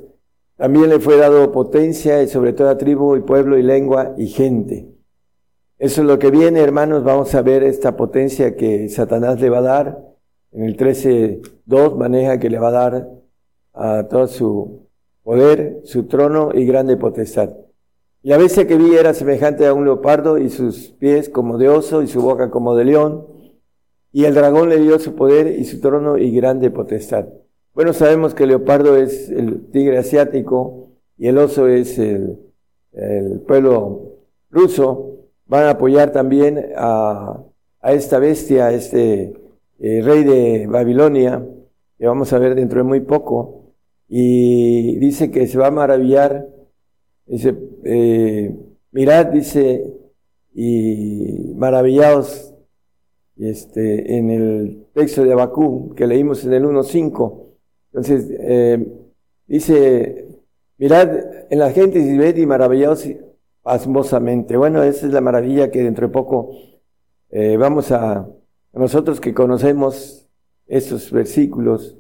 También le fue dado potencia y sobre toda tribu y pueblo y lengua y gente. Eso es lo que viene, hermanos. Vamos a ver esta potencia que Satanás le va a dar. En el 13.2 maneja que le va a dar a todo su poder, su trono y grande potestad. La bestia que vi era semejante a un leopardo y sus pies como de oso y su boca como de león. Y el dragón le dio su poder y su trono y grande potestad. Bueno, sabemos que el leopardo es el tigre asiático y el oso es el, pueblo ruso. Van a apoyar también a, esta bestia, a este eh, rey de Babilonia, que vamos a ver dentro de muy poco. Y dice que se va a maravillar Dice, eh, mirad, dice, y maravillaos este, en el texto de Abacú que leímos en el 1.5. Entonces, eh, dice, mirad en la gente y ved y maravillaos pasmosamente. Bueno, esa es la maravilla que dentro de poco eh, vamos a, nosotros que conocemos estos versículos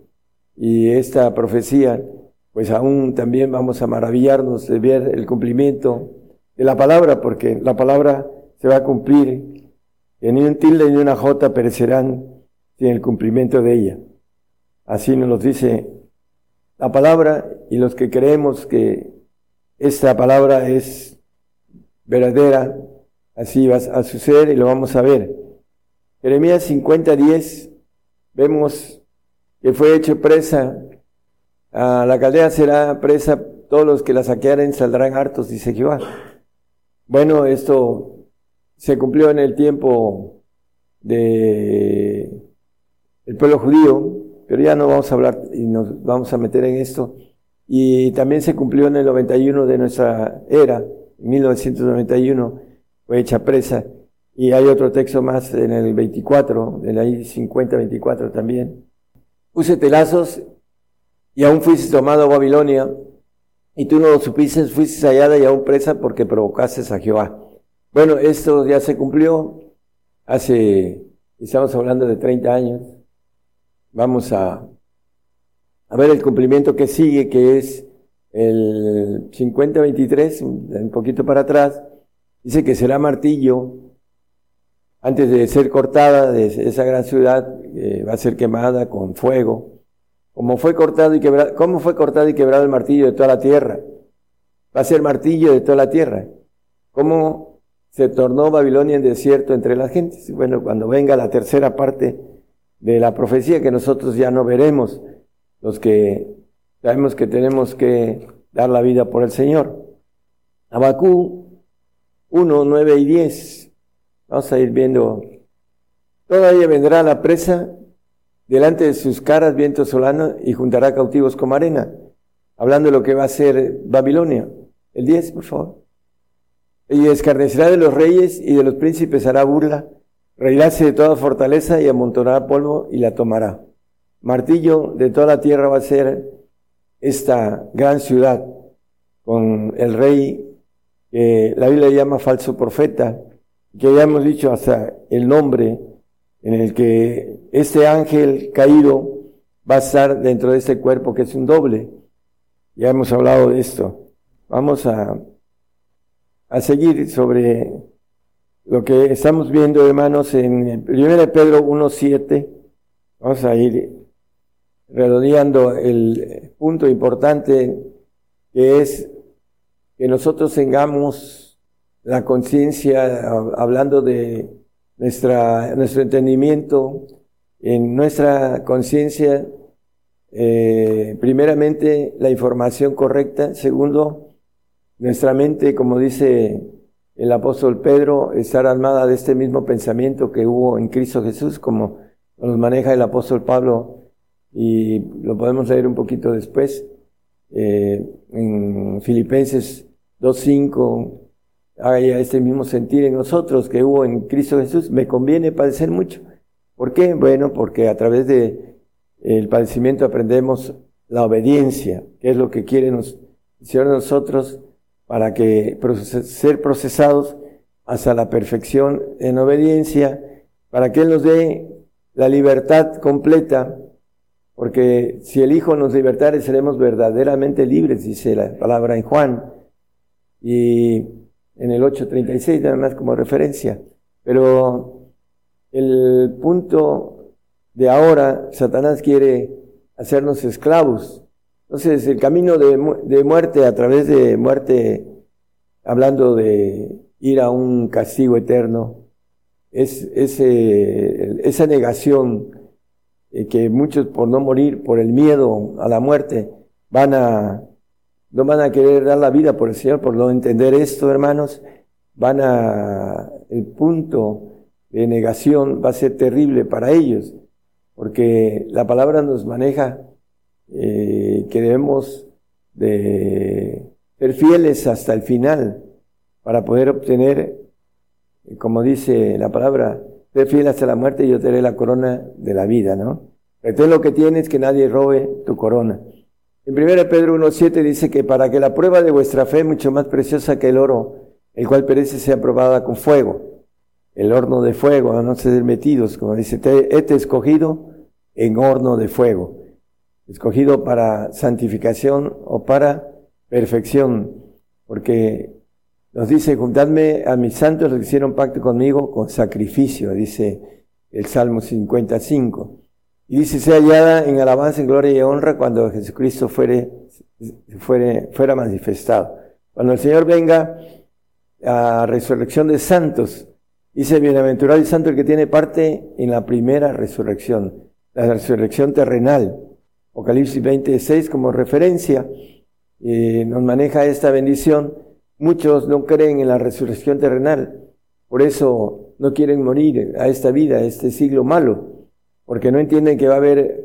y esta profecía, pues aún también vamos a maravillarnos de ver el cumplimiento de la palabra, porque la palabra se va a cumplir, ni un tilde ni una jota perecerán sin el cumplimiento de ella. Así nos lo dice la palabra y los que creemos que esta palabra es verdadera, así va a suceder y lo vamos a ver. Jeremías 50:10 vemos que fue hecho presa, a la caldea será presa, todos los que la saquearen saldrán hartos, dice Jehová. Bueno, esto se cumplió en el tiempo de el pueblo judío, pero ya no vamos a hablar y nos vamos a meter en esto. Y también se cumplió en el 91 de nuestra era, 1991, fue hecha presa. Y hay otro texto más en el 24, en la 50-24 también. Puse telazos y aún fuiste tomado a Babilonia, y tú no lo supiste, fuiste hallada y aún presa porque provocaste a Jehová. Bueno, esto ya se cumplió hace, estamos hablando de 30 años. Vamos a, a ver el cumplimiento que sigue, que es el 50-23, un poquito para atrás. Dice que será martillo antes de ser cortada de esa gran ciudad, eh, va a ser quemada con fuego. Fue cortado y ¿Cómo fue cortado y quebrado el martillo de toda la tierra? Va a ser martillo de toda la tierra. ¿Cómo se tornó Babilonia en desierto entre las gentes? Bueno, cuando venga la tercera parte de la profecía que nosotros ya no veremos, los que sabemos que tenemos que dar la vida por el Señor. Abacú 1, 9 y 10. Vamos a ir viendo. Todavía vendrá la presa delante de sus caras viento solano y juntará cautivos como arena. Hablando de lo que va a ser Babilonia. El 10, por favor. Y escarnecerá de los reyes y de los príncipes hará burla. Reiráse de toda fortaleza y amontonará polvo y la tomará. Martillo de toda la tierra va a ser esta gran ciudad con el rey que la Biblia llama falso profeta, que ya hemos dicho hasta el nombre en el que este ángel caído va a estar dentro de este cuerpo que es un doble. Ya hemos hablado de esto. Vamos a, a seguir sobre lo que estamos viendo, hermanos, en 1 Pedro 1.7. Vamos a ir redondeando el punto importante que es que nosotros tengamos la conciencia, hablando de nuestra, nuestro entendimiento, en nuestra conciencia, eh, primeramente la información correcta, segundo, nuestra mente, como dice el apóstol Pedro, estar armada de este mismo pensamiento que hubo en Cristo Jesús, como nos maneja el apóstol Pablo, y lo podemos leer un poquito después. Eh, en Filipenses 2.5 hay este mismo sentir en nosotros que hubo en Cristo Jesús, me conviene padecer mucho. ¿Por qué? Bueno, porque a través de el padecimiento aprendemos la obediencia, que es lo que quiere nos, Señor nosotros para que ser procesados hasta la perfección en obediencia, para que Él nos dé la libertad completa porque si el Hijo nos libertare, seremos verdaderamente libres, dice la palabra en Juan. Y en el 8.36, nada más como referencia. Pero el punto de ahora, Satanás quiere hacernos esclavos. Entonces, el camino de, de muerte, a través de muerte, hablando de ir a un castigo eterno, es ese, esa negación que muchos por no morir, por el miedo a la muerte, van a, no van a querer dar la vida por el Señor, por no entender esto, hermanos, van a, el punto de negación va a ser terrible para ellos, porque la palabra nos maneja eh, que debemos de ser fieles hasta el final para poder obtener, como dice la palabra, sé fiel hasta la muerte y yo te daré la corona de la vida, ¿no? Retén lo que tienes, que nadie robe tu corona. En 1 Pedro 1.7 dice que para que la prueba de vuestra fe, mucho más preciosa que el oro, el cual perece, sea probada con fuego. El horno de fuego, a no ser metidos, como dice, te, he escogido en horno de fuego. Escogido para santificación o para perfección. Porque nos dice, juntadme a mis santos los que hicieron pacto conmigo con sacrificio, dice el Salmo 55. Y dice, sea hallada en alabanza, en gloria y honra cuando Jesucristo fuere, fuere, fuera manifestado. Cuando el Señor venga a resurrección de santos, dice, bienaventurado y santo el que tiene parte en la primera resurrección, la resurrección terrenal. Apocalipsis 26 como referencia eh, nos maneja esta bendición. Muchos no creen en la resurrección terrenal, por eso no quieren morir a esta vida, a este siglo malo porque no entienden que va a haber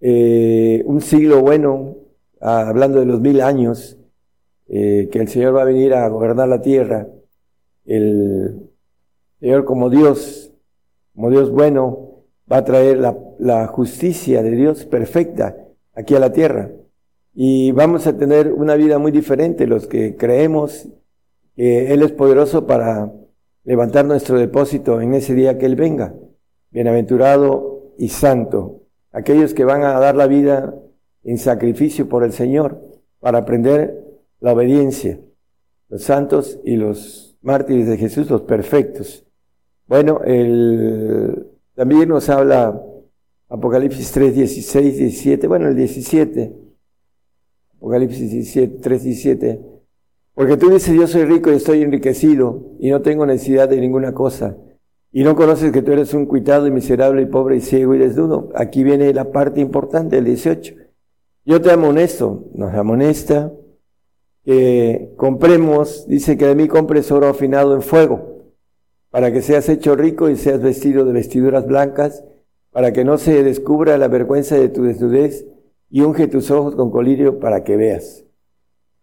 eh, un siglo bueno, ah, hablando de los mil años, eh, que el Señor va a venir a gobernar la tierra. El Señor como Dios, como Dios bueno, va a traer la, la justicia de Dios perfecta aquí a la tierra. Y vamos a tener una vida muy diferente los que creemos que Él es poderoso para levantar nuestro depósito en ese día que Él venga. Bienaventurado y santo, aquellos que van a dar la vida en sacrificio por el Señor para aprender la obediencia, los santos y los mártires de Jesús, los perfectos. Bueno, el, también nos habla Apocalipsis 3, 16, 17, bueno, el 17, Apocalipsis 17, 3, 17, porque tú dices, yo soy rico y estoy enriquecido y no tengo necesidad de ninguna cosa y no conoces que tú eres un cuitado y miserable y pobre y ciego y desnudo. Aquí viene la parte importante, el 18. Yo te amonesto, nos amonesta que compremos, dice que de mí compres oro afinado en fuego, para que seas hecho rico y seas vestido de vestiduras blancas, para que no se descubra la vergüenza de tu desnudez y unge tus ojos con colirio para que veas.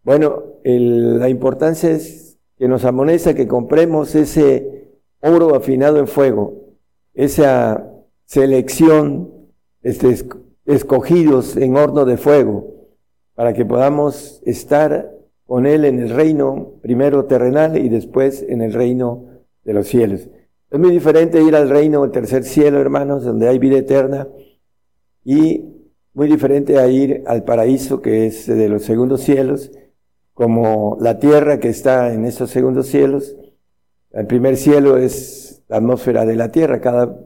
Bueno, la importancia es que nos amonesta que compremos ese oro afinado en fuego, esa selección, este, escogidos en horno de fuego, para que podamos estar con Él en el reino, primero terrenal y después en el reino de los cielos. Es muy diferente ir al reino, el tercer cielo, hermanos, donde hay vida eterna, y muy diferente a ir al paraíso, que es de los segundos cielos, como la tierra que está en esos segundos cielos, el primer cielo es la atmósfera de la Tierra. Cada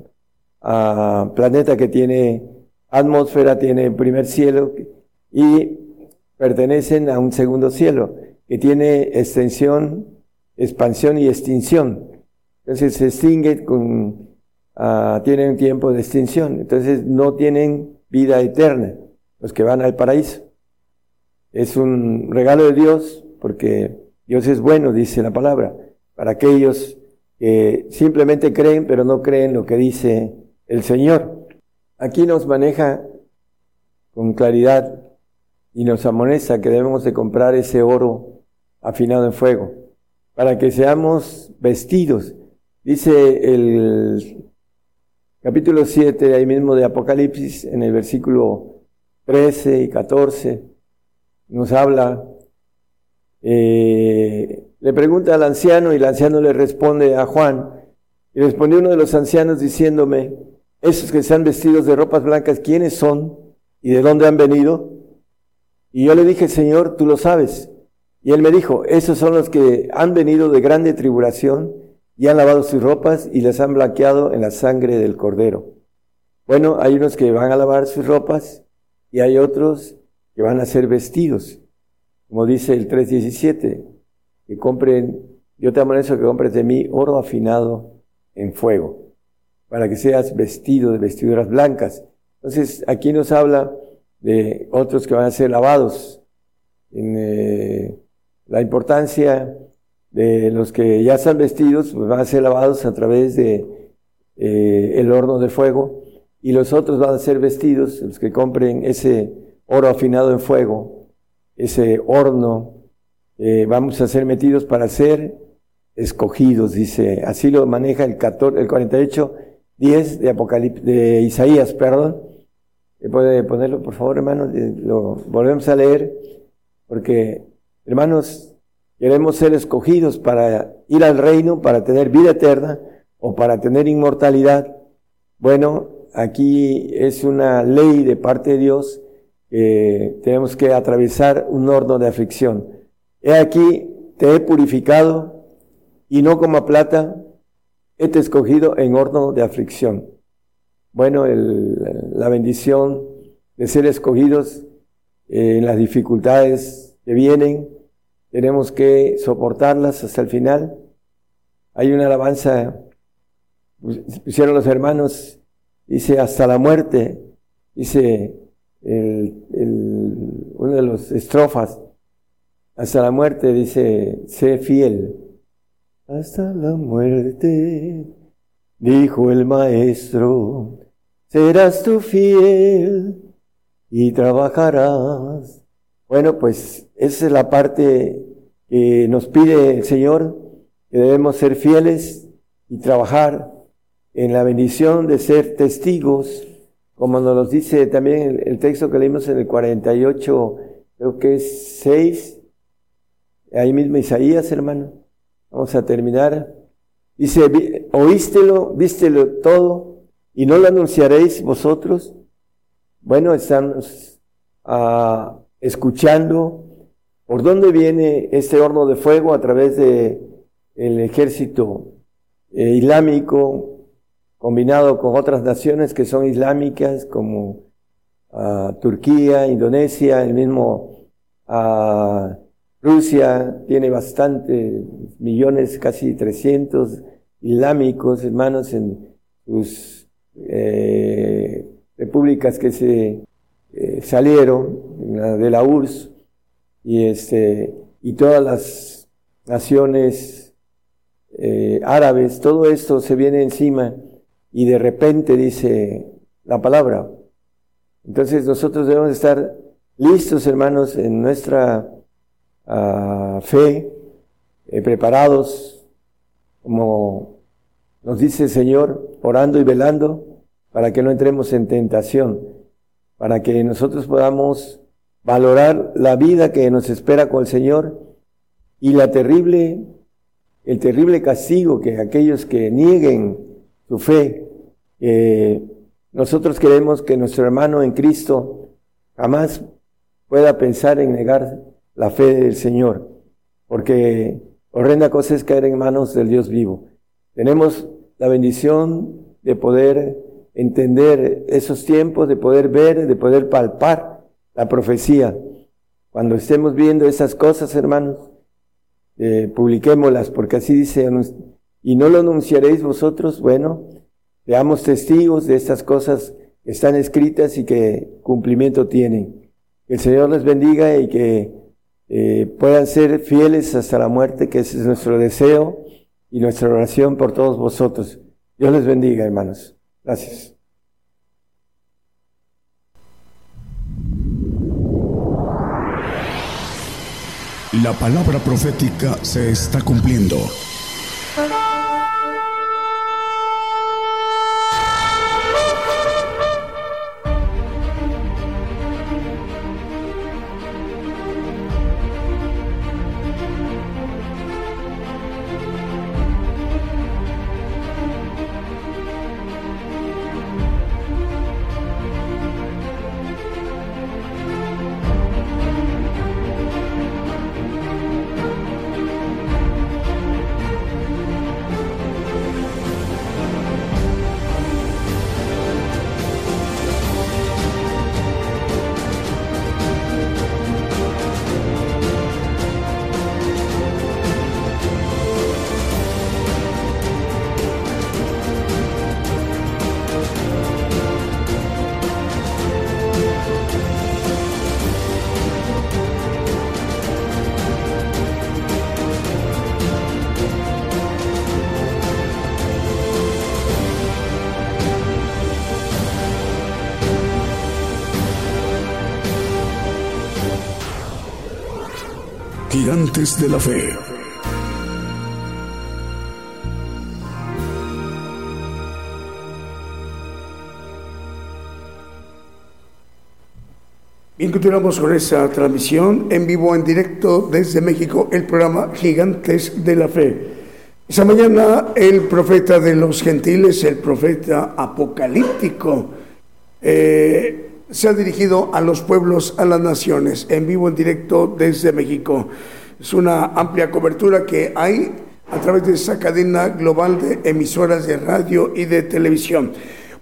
ah, planeta que tiene atmósfera tiene primer cielo y pertenecen a un segundo cielo que tiene extensión, expansión y extinción. Entonces se extingue con, uh, tienen un tiempo de extinción. Entonces no tienen vida eterna los que van al paraíso. Es un regalo de Dios porque Dios es bueno, dice la palabra para aquellos que simplemente creen, pero no creen lo que dice el Señor. Aquí nos maneja con claridad y nos amonesta que debemos de comprar ese oro afinado en fuego, para que seamos vestidos. Dice el capítulo 7, ahí mismo de Apocalipsis, en el versículo 13 y 14, nos habla eh, le pregunta al anciano y el anciano le responde a Juan. Y respondió uno de los ancianos diciéndome, esos que han vestidos de ropas blancas, ¿quiénes son y de dónde han venido? Y yo le dije, Señor, tú lo sabes. Y él me dijo, esos son los que han venido de grande tribulación y han lavado sus ropas y les han blanqueado en la sangre del cordero. Bueno, hay unos que van a lavar sus ropas y hay otros que van a ser vestidos. Como dice el 3.17, que compren, yo te eso que compres de mí oro afinado en fuego, para que seas vestido de vestiduras blancas. Entonces, aquí nos habla de otros que van a ser lavados, en eh, la importancia de los que ya están vestidos, pues van a ser lavados a través de eh, el horno de fuego, y los otros van a ser vestidos, los que compren ese oro afinado en fuego, ese horno eh, vamos a ser metidos para ser escogidos, dice, así lo maneja el, 14, el 48 10 de, Apocalip de Isaías, perdón. ¿Puede ponerlo, por favor, hermanos? Lo volvemos a leer, porque, hermanos, queremos ser escogidos para ir al reino, para tener vida eterna o para tener inmortalidad. Bueno, aquí es una ley de parte de Dios que tenemos que atravesar un horno de aflicción. He aquí, te he purificado y no como plata, he te escogido en horno de aflicción. Bueno, la bendición de ser escogidos en las dificultades que vienen, tenemos que soportarlas hasta el final. Hay una alabanza, pusieron los hermanos, dice hasta la muerte, dice uno de los estrofas, hasta la muerte dice, sé fiel. Hasta la muerte, dijo el maestro, serás tú fiel y trabajarás. Bueno, pues esa es la parte que nos pide el Señor, que debemos ser fieles y trabajar en la bendición de ser testigos, como nos dice también el, texto que leímos en el 48, creo que es 6, ahí mismo Isaías, hermano. Vamos a terminar. Dice, oístelo, vístelo todo, y no lo anunciaréis vosotros. Bueno, estamos ah, escuchando por dónde viene este horno de fuego a través de el ejército eh, islámico combinado con otras naciones que son islámicas como ah, Turquía, Indonesia, el mismo uh, Rusia tiene bastantes millones, casi 300 islámicos, hermanos, en sus eh, repúblicas que se eh, salieron, de la URSS, y, este, y todas las naciones eh, árabes, todo esto se viene encima y de repente dice la palabra. Entonces nosotros debemos estar listos, hermanos, en nuestra uh, fe, eh, preparados, como nos dice el Señor, orando y velando, para que no entremos en tentación, para que nosotros podamos valorar la vida que nos espera con el Señor y la terrible, el terrible castigo que aquellos que nieguen su fe, nosotros queremos que nuestro hermano en Cristo jamás pueda pensar en negar la fe del Señor, porque horrenda cosa es caer en manos del Dios vivo. Tenemos la bendición de poder entender esos tiempos, de poder ver, de poder palpar la profecía. Cuando estemos viendo esas cosas, hermanos, eh, publiquémoslas, porque así dice, y no lo anunciaréis vosotros, bueno, seamos testigos de estas cosas que están escritas y que cumplimiento tienen. Que el Señor les bendiga y que eh, puedan ser fieles hasta la muerte, que ese es nuestro deseo y nuestra oración por todos vosotros. Dios les bendiga, hermanos. Gracias. La palabra profética se está cumpliendo. gigantes de la fe. Bien, continuamos con esa transmisión en vivo, en directo desde México, el programa Gigantes de la Fe. Esta mañana el profeta de los gentiles, el profeta apocalíptico, eh, se ha dirigido a los pueblos, a las naciones, en vivo, en directo desde México. Es una amplia cobertura que hay a través de esa cadena global de emisoras de radio y de televisión.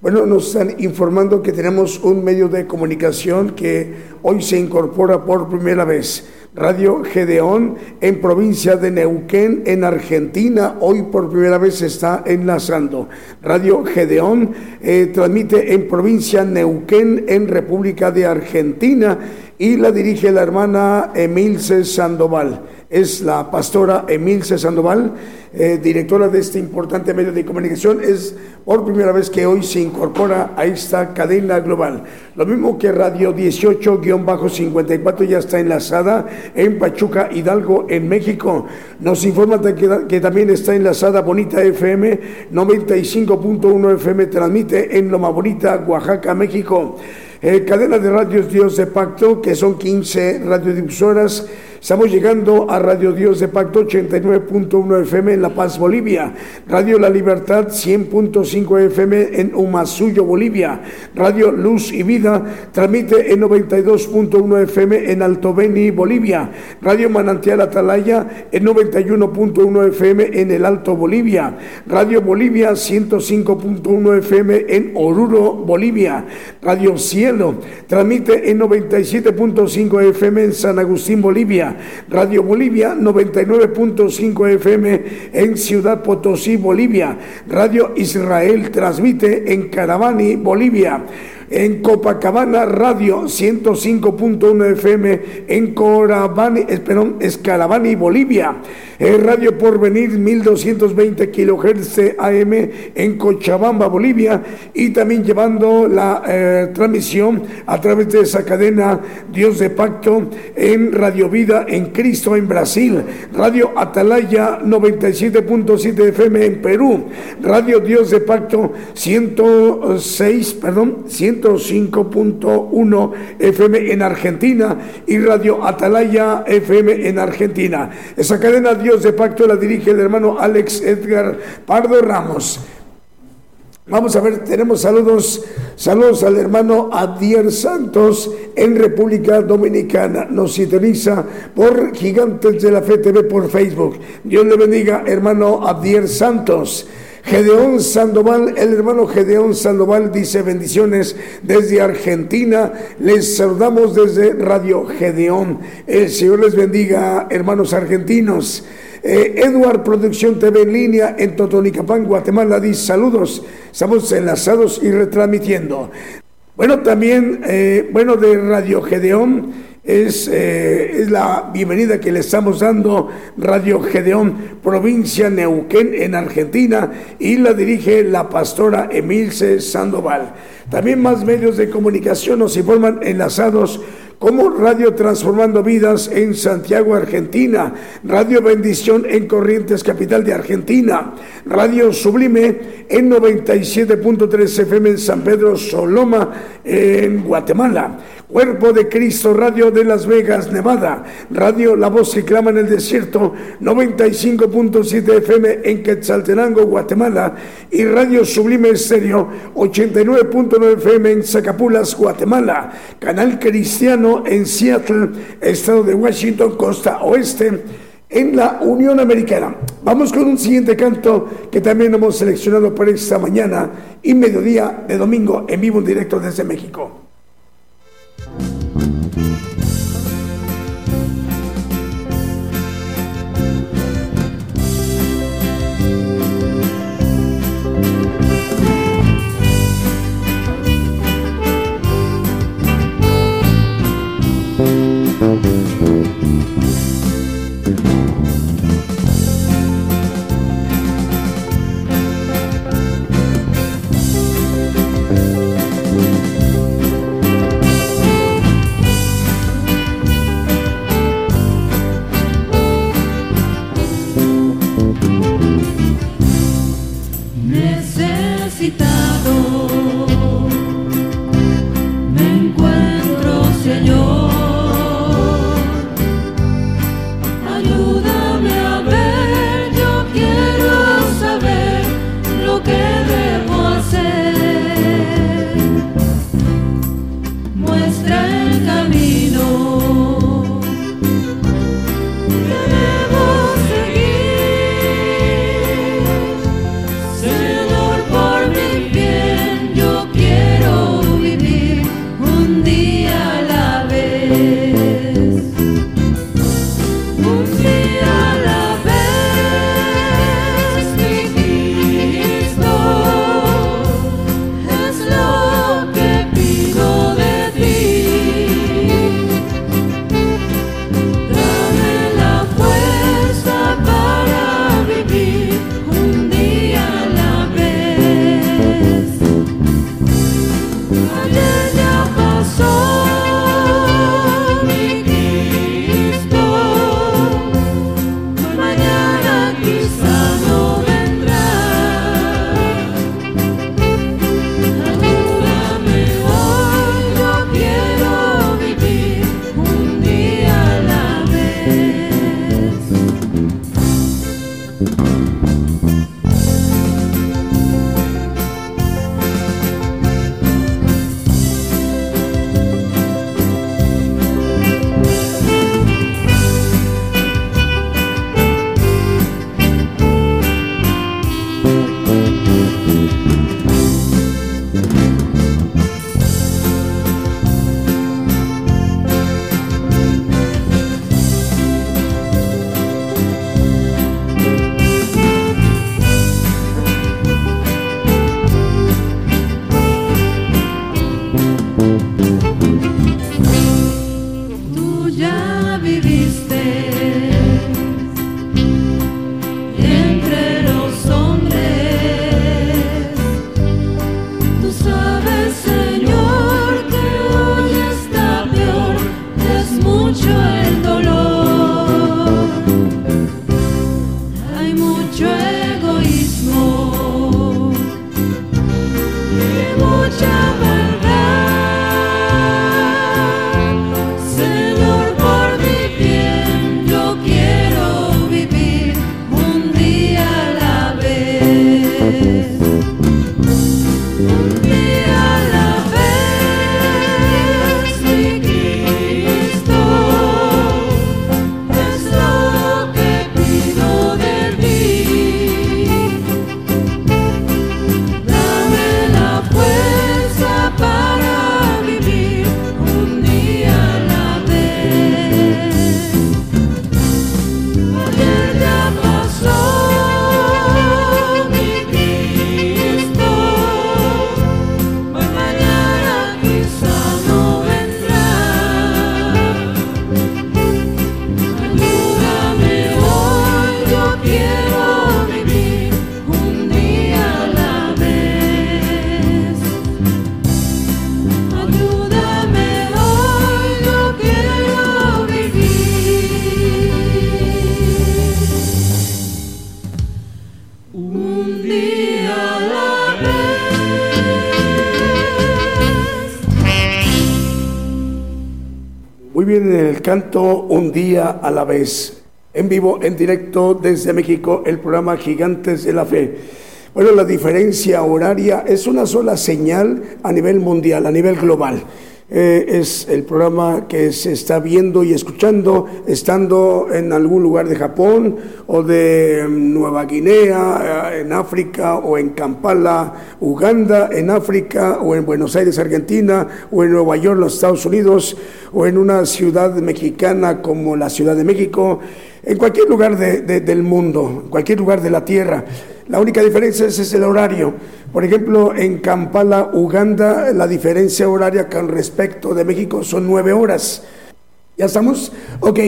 Bueno, nos están informando que tenemos un medio de comunicación que hoy se incorpora por primera vez. Radio Gedeón en provincia de Neuquén, en Argentina, hoy por primera vez se está enlazando. Radio Gedeón eh, transmite en provincia Neuquén, en República de Argentina, y la dirige la hermana Emilce Sandoval es la pastora Emilce Sandoval, eh, directora de este importante medio de comunicación. Es por primera vez que hoy se incorpora a esta cadena global. Lo mismo que Radio 18-54 ya está enlazada en Pachuca, Hidalgo, en México. Nos informa que, que también está enlazada Bonita FM, 95.1 FM transmite en Loma Bonita, Oaxaca, México. Eh, cadena de radios Dios de Pacto, que son 15 radiodifusoras Estamos llegando a Radio Dios de Pacto 89.1 FM en La Paz, Bolivia. Radio La Libertad 100.5 FM en Umasuyo, Bolivia. Radio Luz y Vida transmite en 92.1 FM en Alto Beni, Bolivia. Radio Manantial Atalaya en 91.1 FM en el Alto Bolivia. Radio Bolivia 105.1 FM en Oruro, Bolivia. Radio Cielo transmite en 97.5 FM en San Agustín, Bolivia. Radio Bolivia 99.5 FM en Ciudad Potosí, Bolivia. Radio Israel transmite en Caravani, Bolivia en Copacabana Radio 105.1 FM en Corabani, perdón, Escaravani, Bolivia. Radio Porvenir 1220 kHz AM en Cochabamba, Bolivia, y también llevando la eh, transmisión a través de esa cadena Dios de Pacto en Radio Vida en Cristo en Brasil, Radio Atalaya 97.7 FM en Perú, Radio Dios de Pacto 106, perdón, 105.1 FM en Argentina y Radio Atalaya FM en Argentina. Esa cadena Dios de Pacto la dirige el hermano Alex Edgar Pardo Ramos. Vamos a ver, tenemos saludos, saludos al hermano Adier Santos en República Dominicana. Nos sintoniza por Gigantes de la Fe TV por Facebook. Dios le bendiga, hermano Adier Santos. Gedeón Sandoval, el hermano Gedeón Sandoval dice bendiciones desde Argentina. Les saludamos desde Radio Gedeón. El Señor les bendiga, hermanos argentinos. Eh, Edward Producción TV en línea en Totonicapán, Guatemala, dice saludos. Estamos enlazados y retransmitiendo. Bueno, también, eh, bueno, de Radio Gedeón. Es, eh, es, la bienvenida que le estamos dando Radio Gedeón, provincia Neuquén en Argentina, y la dirige la pastora Emilce Sandoval. También más medios de comunicación nos informan enlazados como Radio Transformando Vidas en Santiago, Argentina, Radio Bendición en Corrientes, capital de Argentina, Radio Sublime en 97.3 FM en San Pedro Soloma, en Guatemala, Cuerpo de Cristo, Radio de Las Vegas, Nevada. Radio La Voz que clama en el desierto, 95.7 FM en Quetzaltenango, Guatemala. Y Radio Sublime Estéreo, 89.9 FM en Zacapulas, Guatemala. Canal Cristiano en Seattle, Estado de Washington, costa oeste en la Unión Americana. Vamos con un siguiente canto que también hemos seleccionado para esta mañana y mediodía de domingo en vivo en directo desde México. live. A la vez. En vivo, en directo desde México, el programa Gigantes de la Fe. Bueno, la diferencia horaria es una sola señal a nivel mundial, a nivel global. Eh, es el programa que se está viendo y escuchando estando en algún lugar de Japón o de Nueva Guinea, eh, en África o en Kampala, Uganda, en África o en Buenos Aires, Argentina o en Nueva York, los Estados Unidos o en una ciudad mexicana como la Ciudad de México, en cualquier lugar del mundo, en cualquier lugar de la tierra. La única diferencia es, el horario. Por ejemplo, en Kampala, Uganda, la diferencia horaria con respecto de México son nueve horas. ¿Ya estamos? Ok,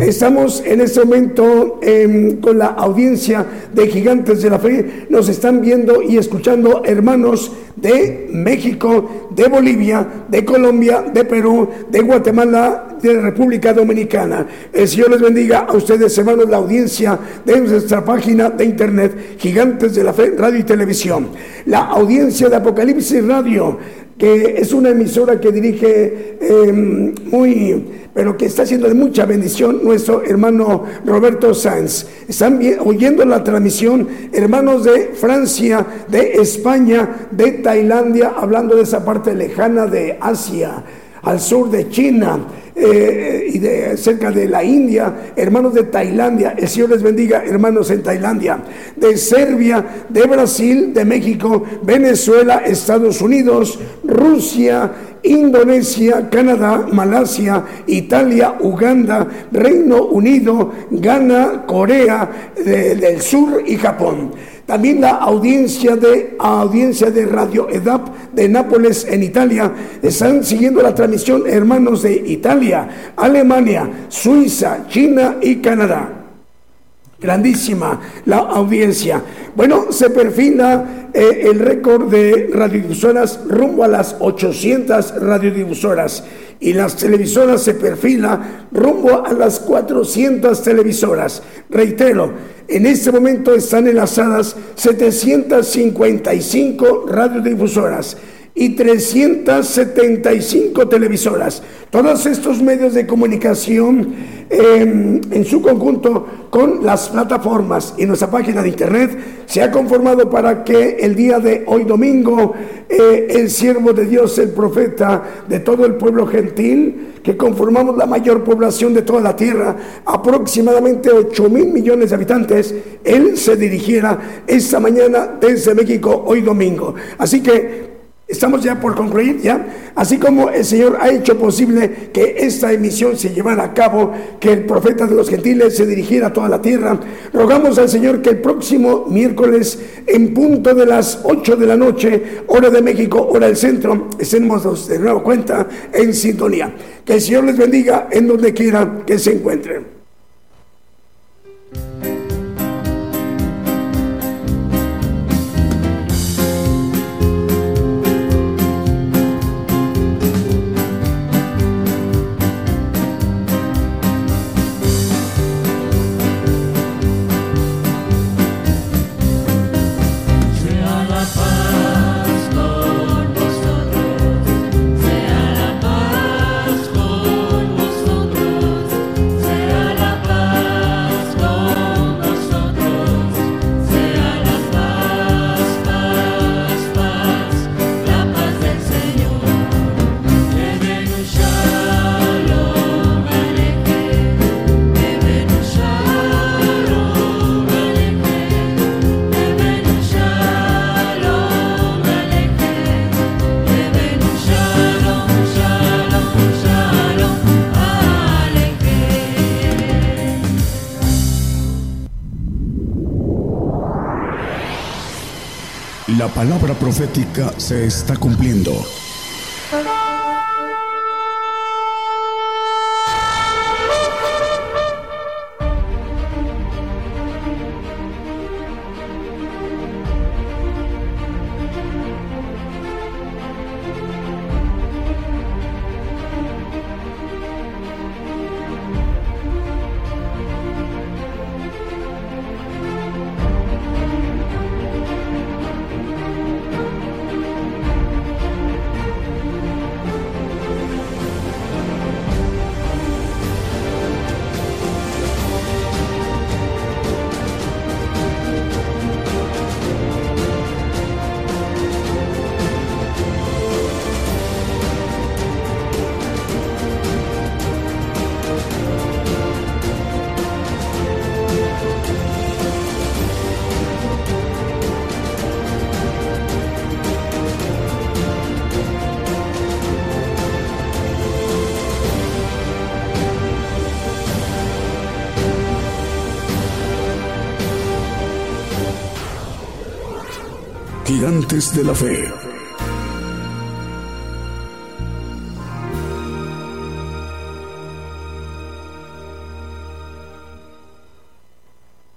estamos en este momento em, con la audiencia de Gigantes de la Fe. Nos están viendo y escuchando hermanos de México, de Bolivia, de Colombia, de Perú, de Guatemala, de República Dominicana. El Señor les bendiga a ustedes, hermanos, la audiencia de nuestra página de internet, Gigantes de la Fe, Radio y Televisión. La audiencia de Apocalipsis Radio que es una emisora que dirige em, muy, pero que está haciendo de mucha bendición nuestro hermano Roberto Sanz. Están oyendo la transmisión hermanos de Francia, de España, de Tailandia, hablando de esa parte lejana de Asia, al sur de China eh, y de cerca de la India, hermanos de Tailandia, el Señor les bendiga, hermanos en Tailandia, de Serbia, de Brasil, de México, Venezuela, Estados Unidos, Rusia, Indonesia, Canadá, Malasia, Italia, Uganda, Reino Unido, Ghana, Corea del Sur y Japón. También la audiencia de, audiencia de Radio EDAP de Nápoles en Italia. Están siguiendo la transmisión hermanos de Italia, Alemania, Suiza, China y Canadá. Grandísima la audiencia. Bueno, se perfila eh, el récord de radiodifusoras rumbo a las 800 radiodifusoras y las televisoras se perfila rumbo a las 400 televisoras. Reitero, en este momento están enlazadas 755 radiodifusoras y 375 televisoras. Todos estos medios de comunicación em, en su conjunto con las plataformas y nuestra página de internet se ha conformado para que el día de hoy domingo eh, el siervo de Dios, el profeta de todo el pueblo gentil, que conformamos la mayor población de toda la tierra, aproximadamente 8 mil millones de habitantes, él se dirigiera esta mañana desde México hoy domingo. Así que Estamos ya por concluir, ¿ya? Así como el Señor ha hecho posible que esta emisión se llevara a cabo, que el profeta de los gentiles se dirigiera a toda la tierra, rogamos al Señor que el próximo miércoles, en punto de las 8 de la noche, hora de México, hora del centro, estemos de nuevo cuenta en sintonía. Que el Señor les bendiga en donde quiera que se encuentren. La palabra profética se está cumpliendo. Gigantes de la Fe.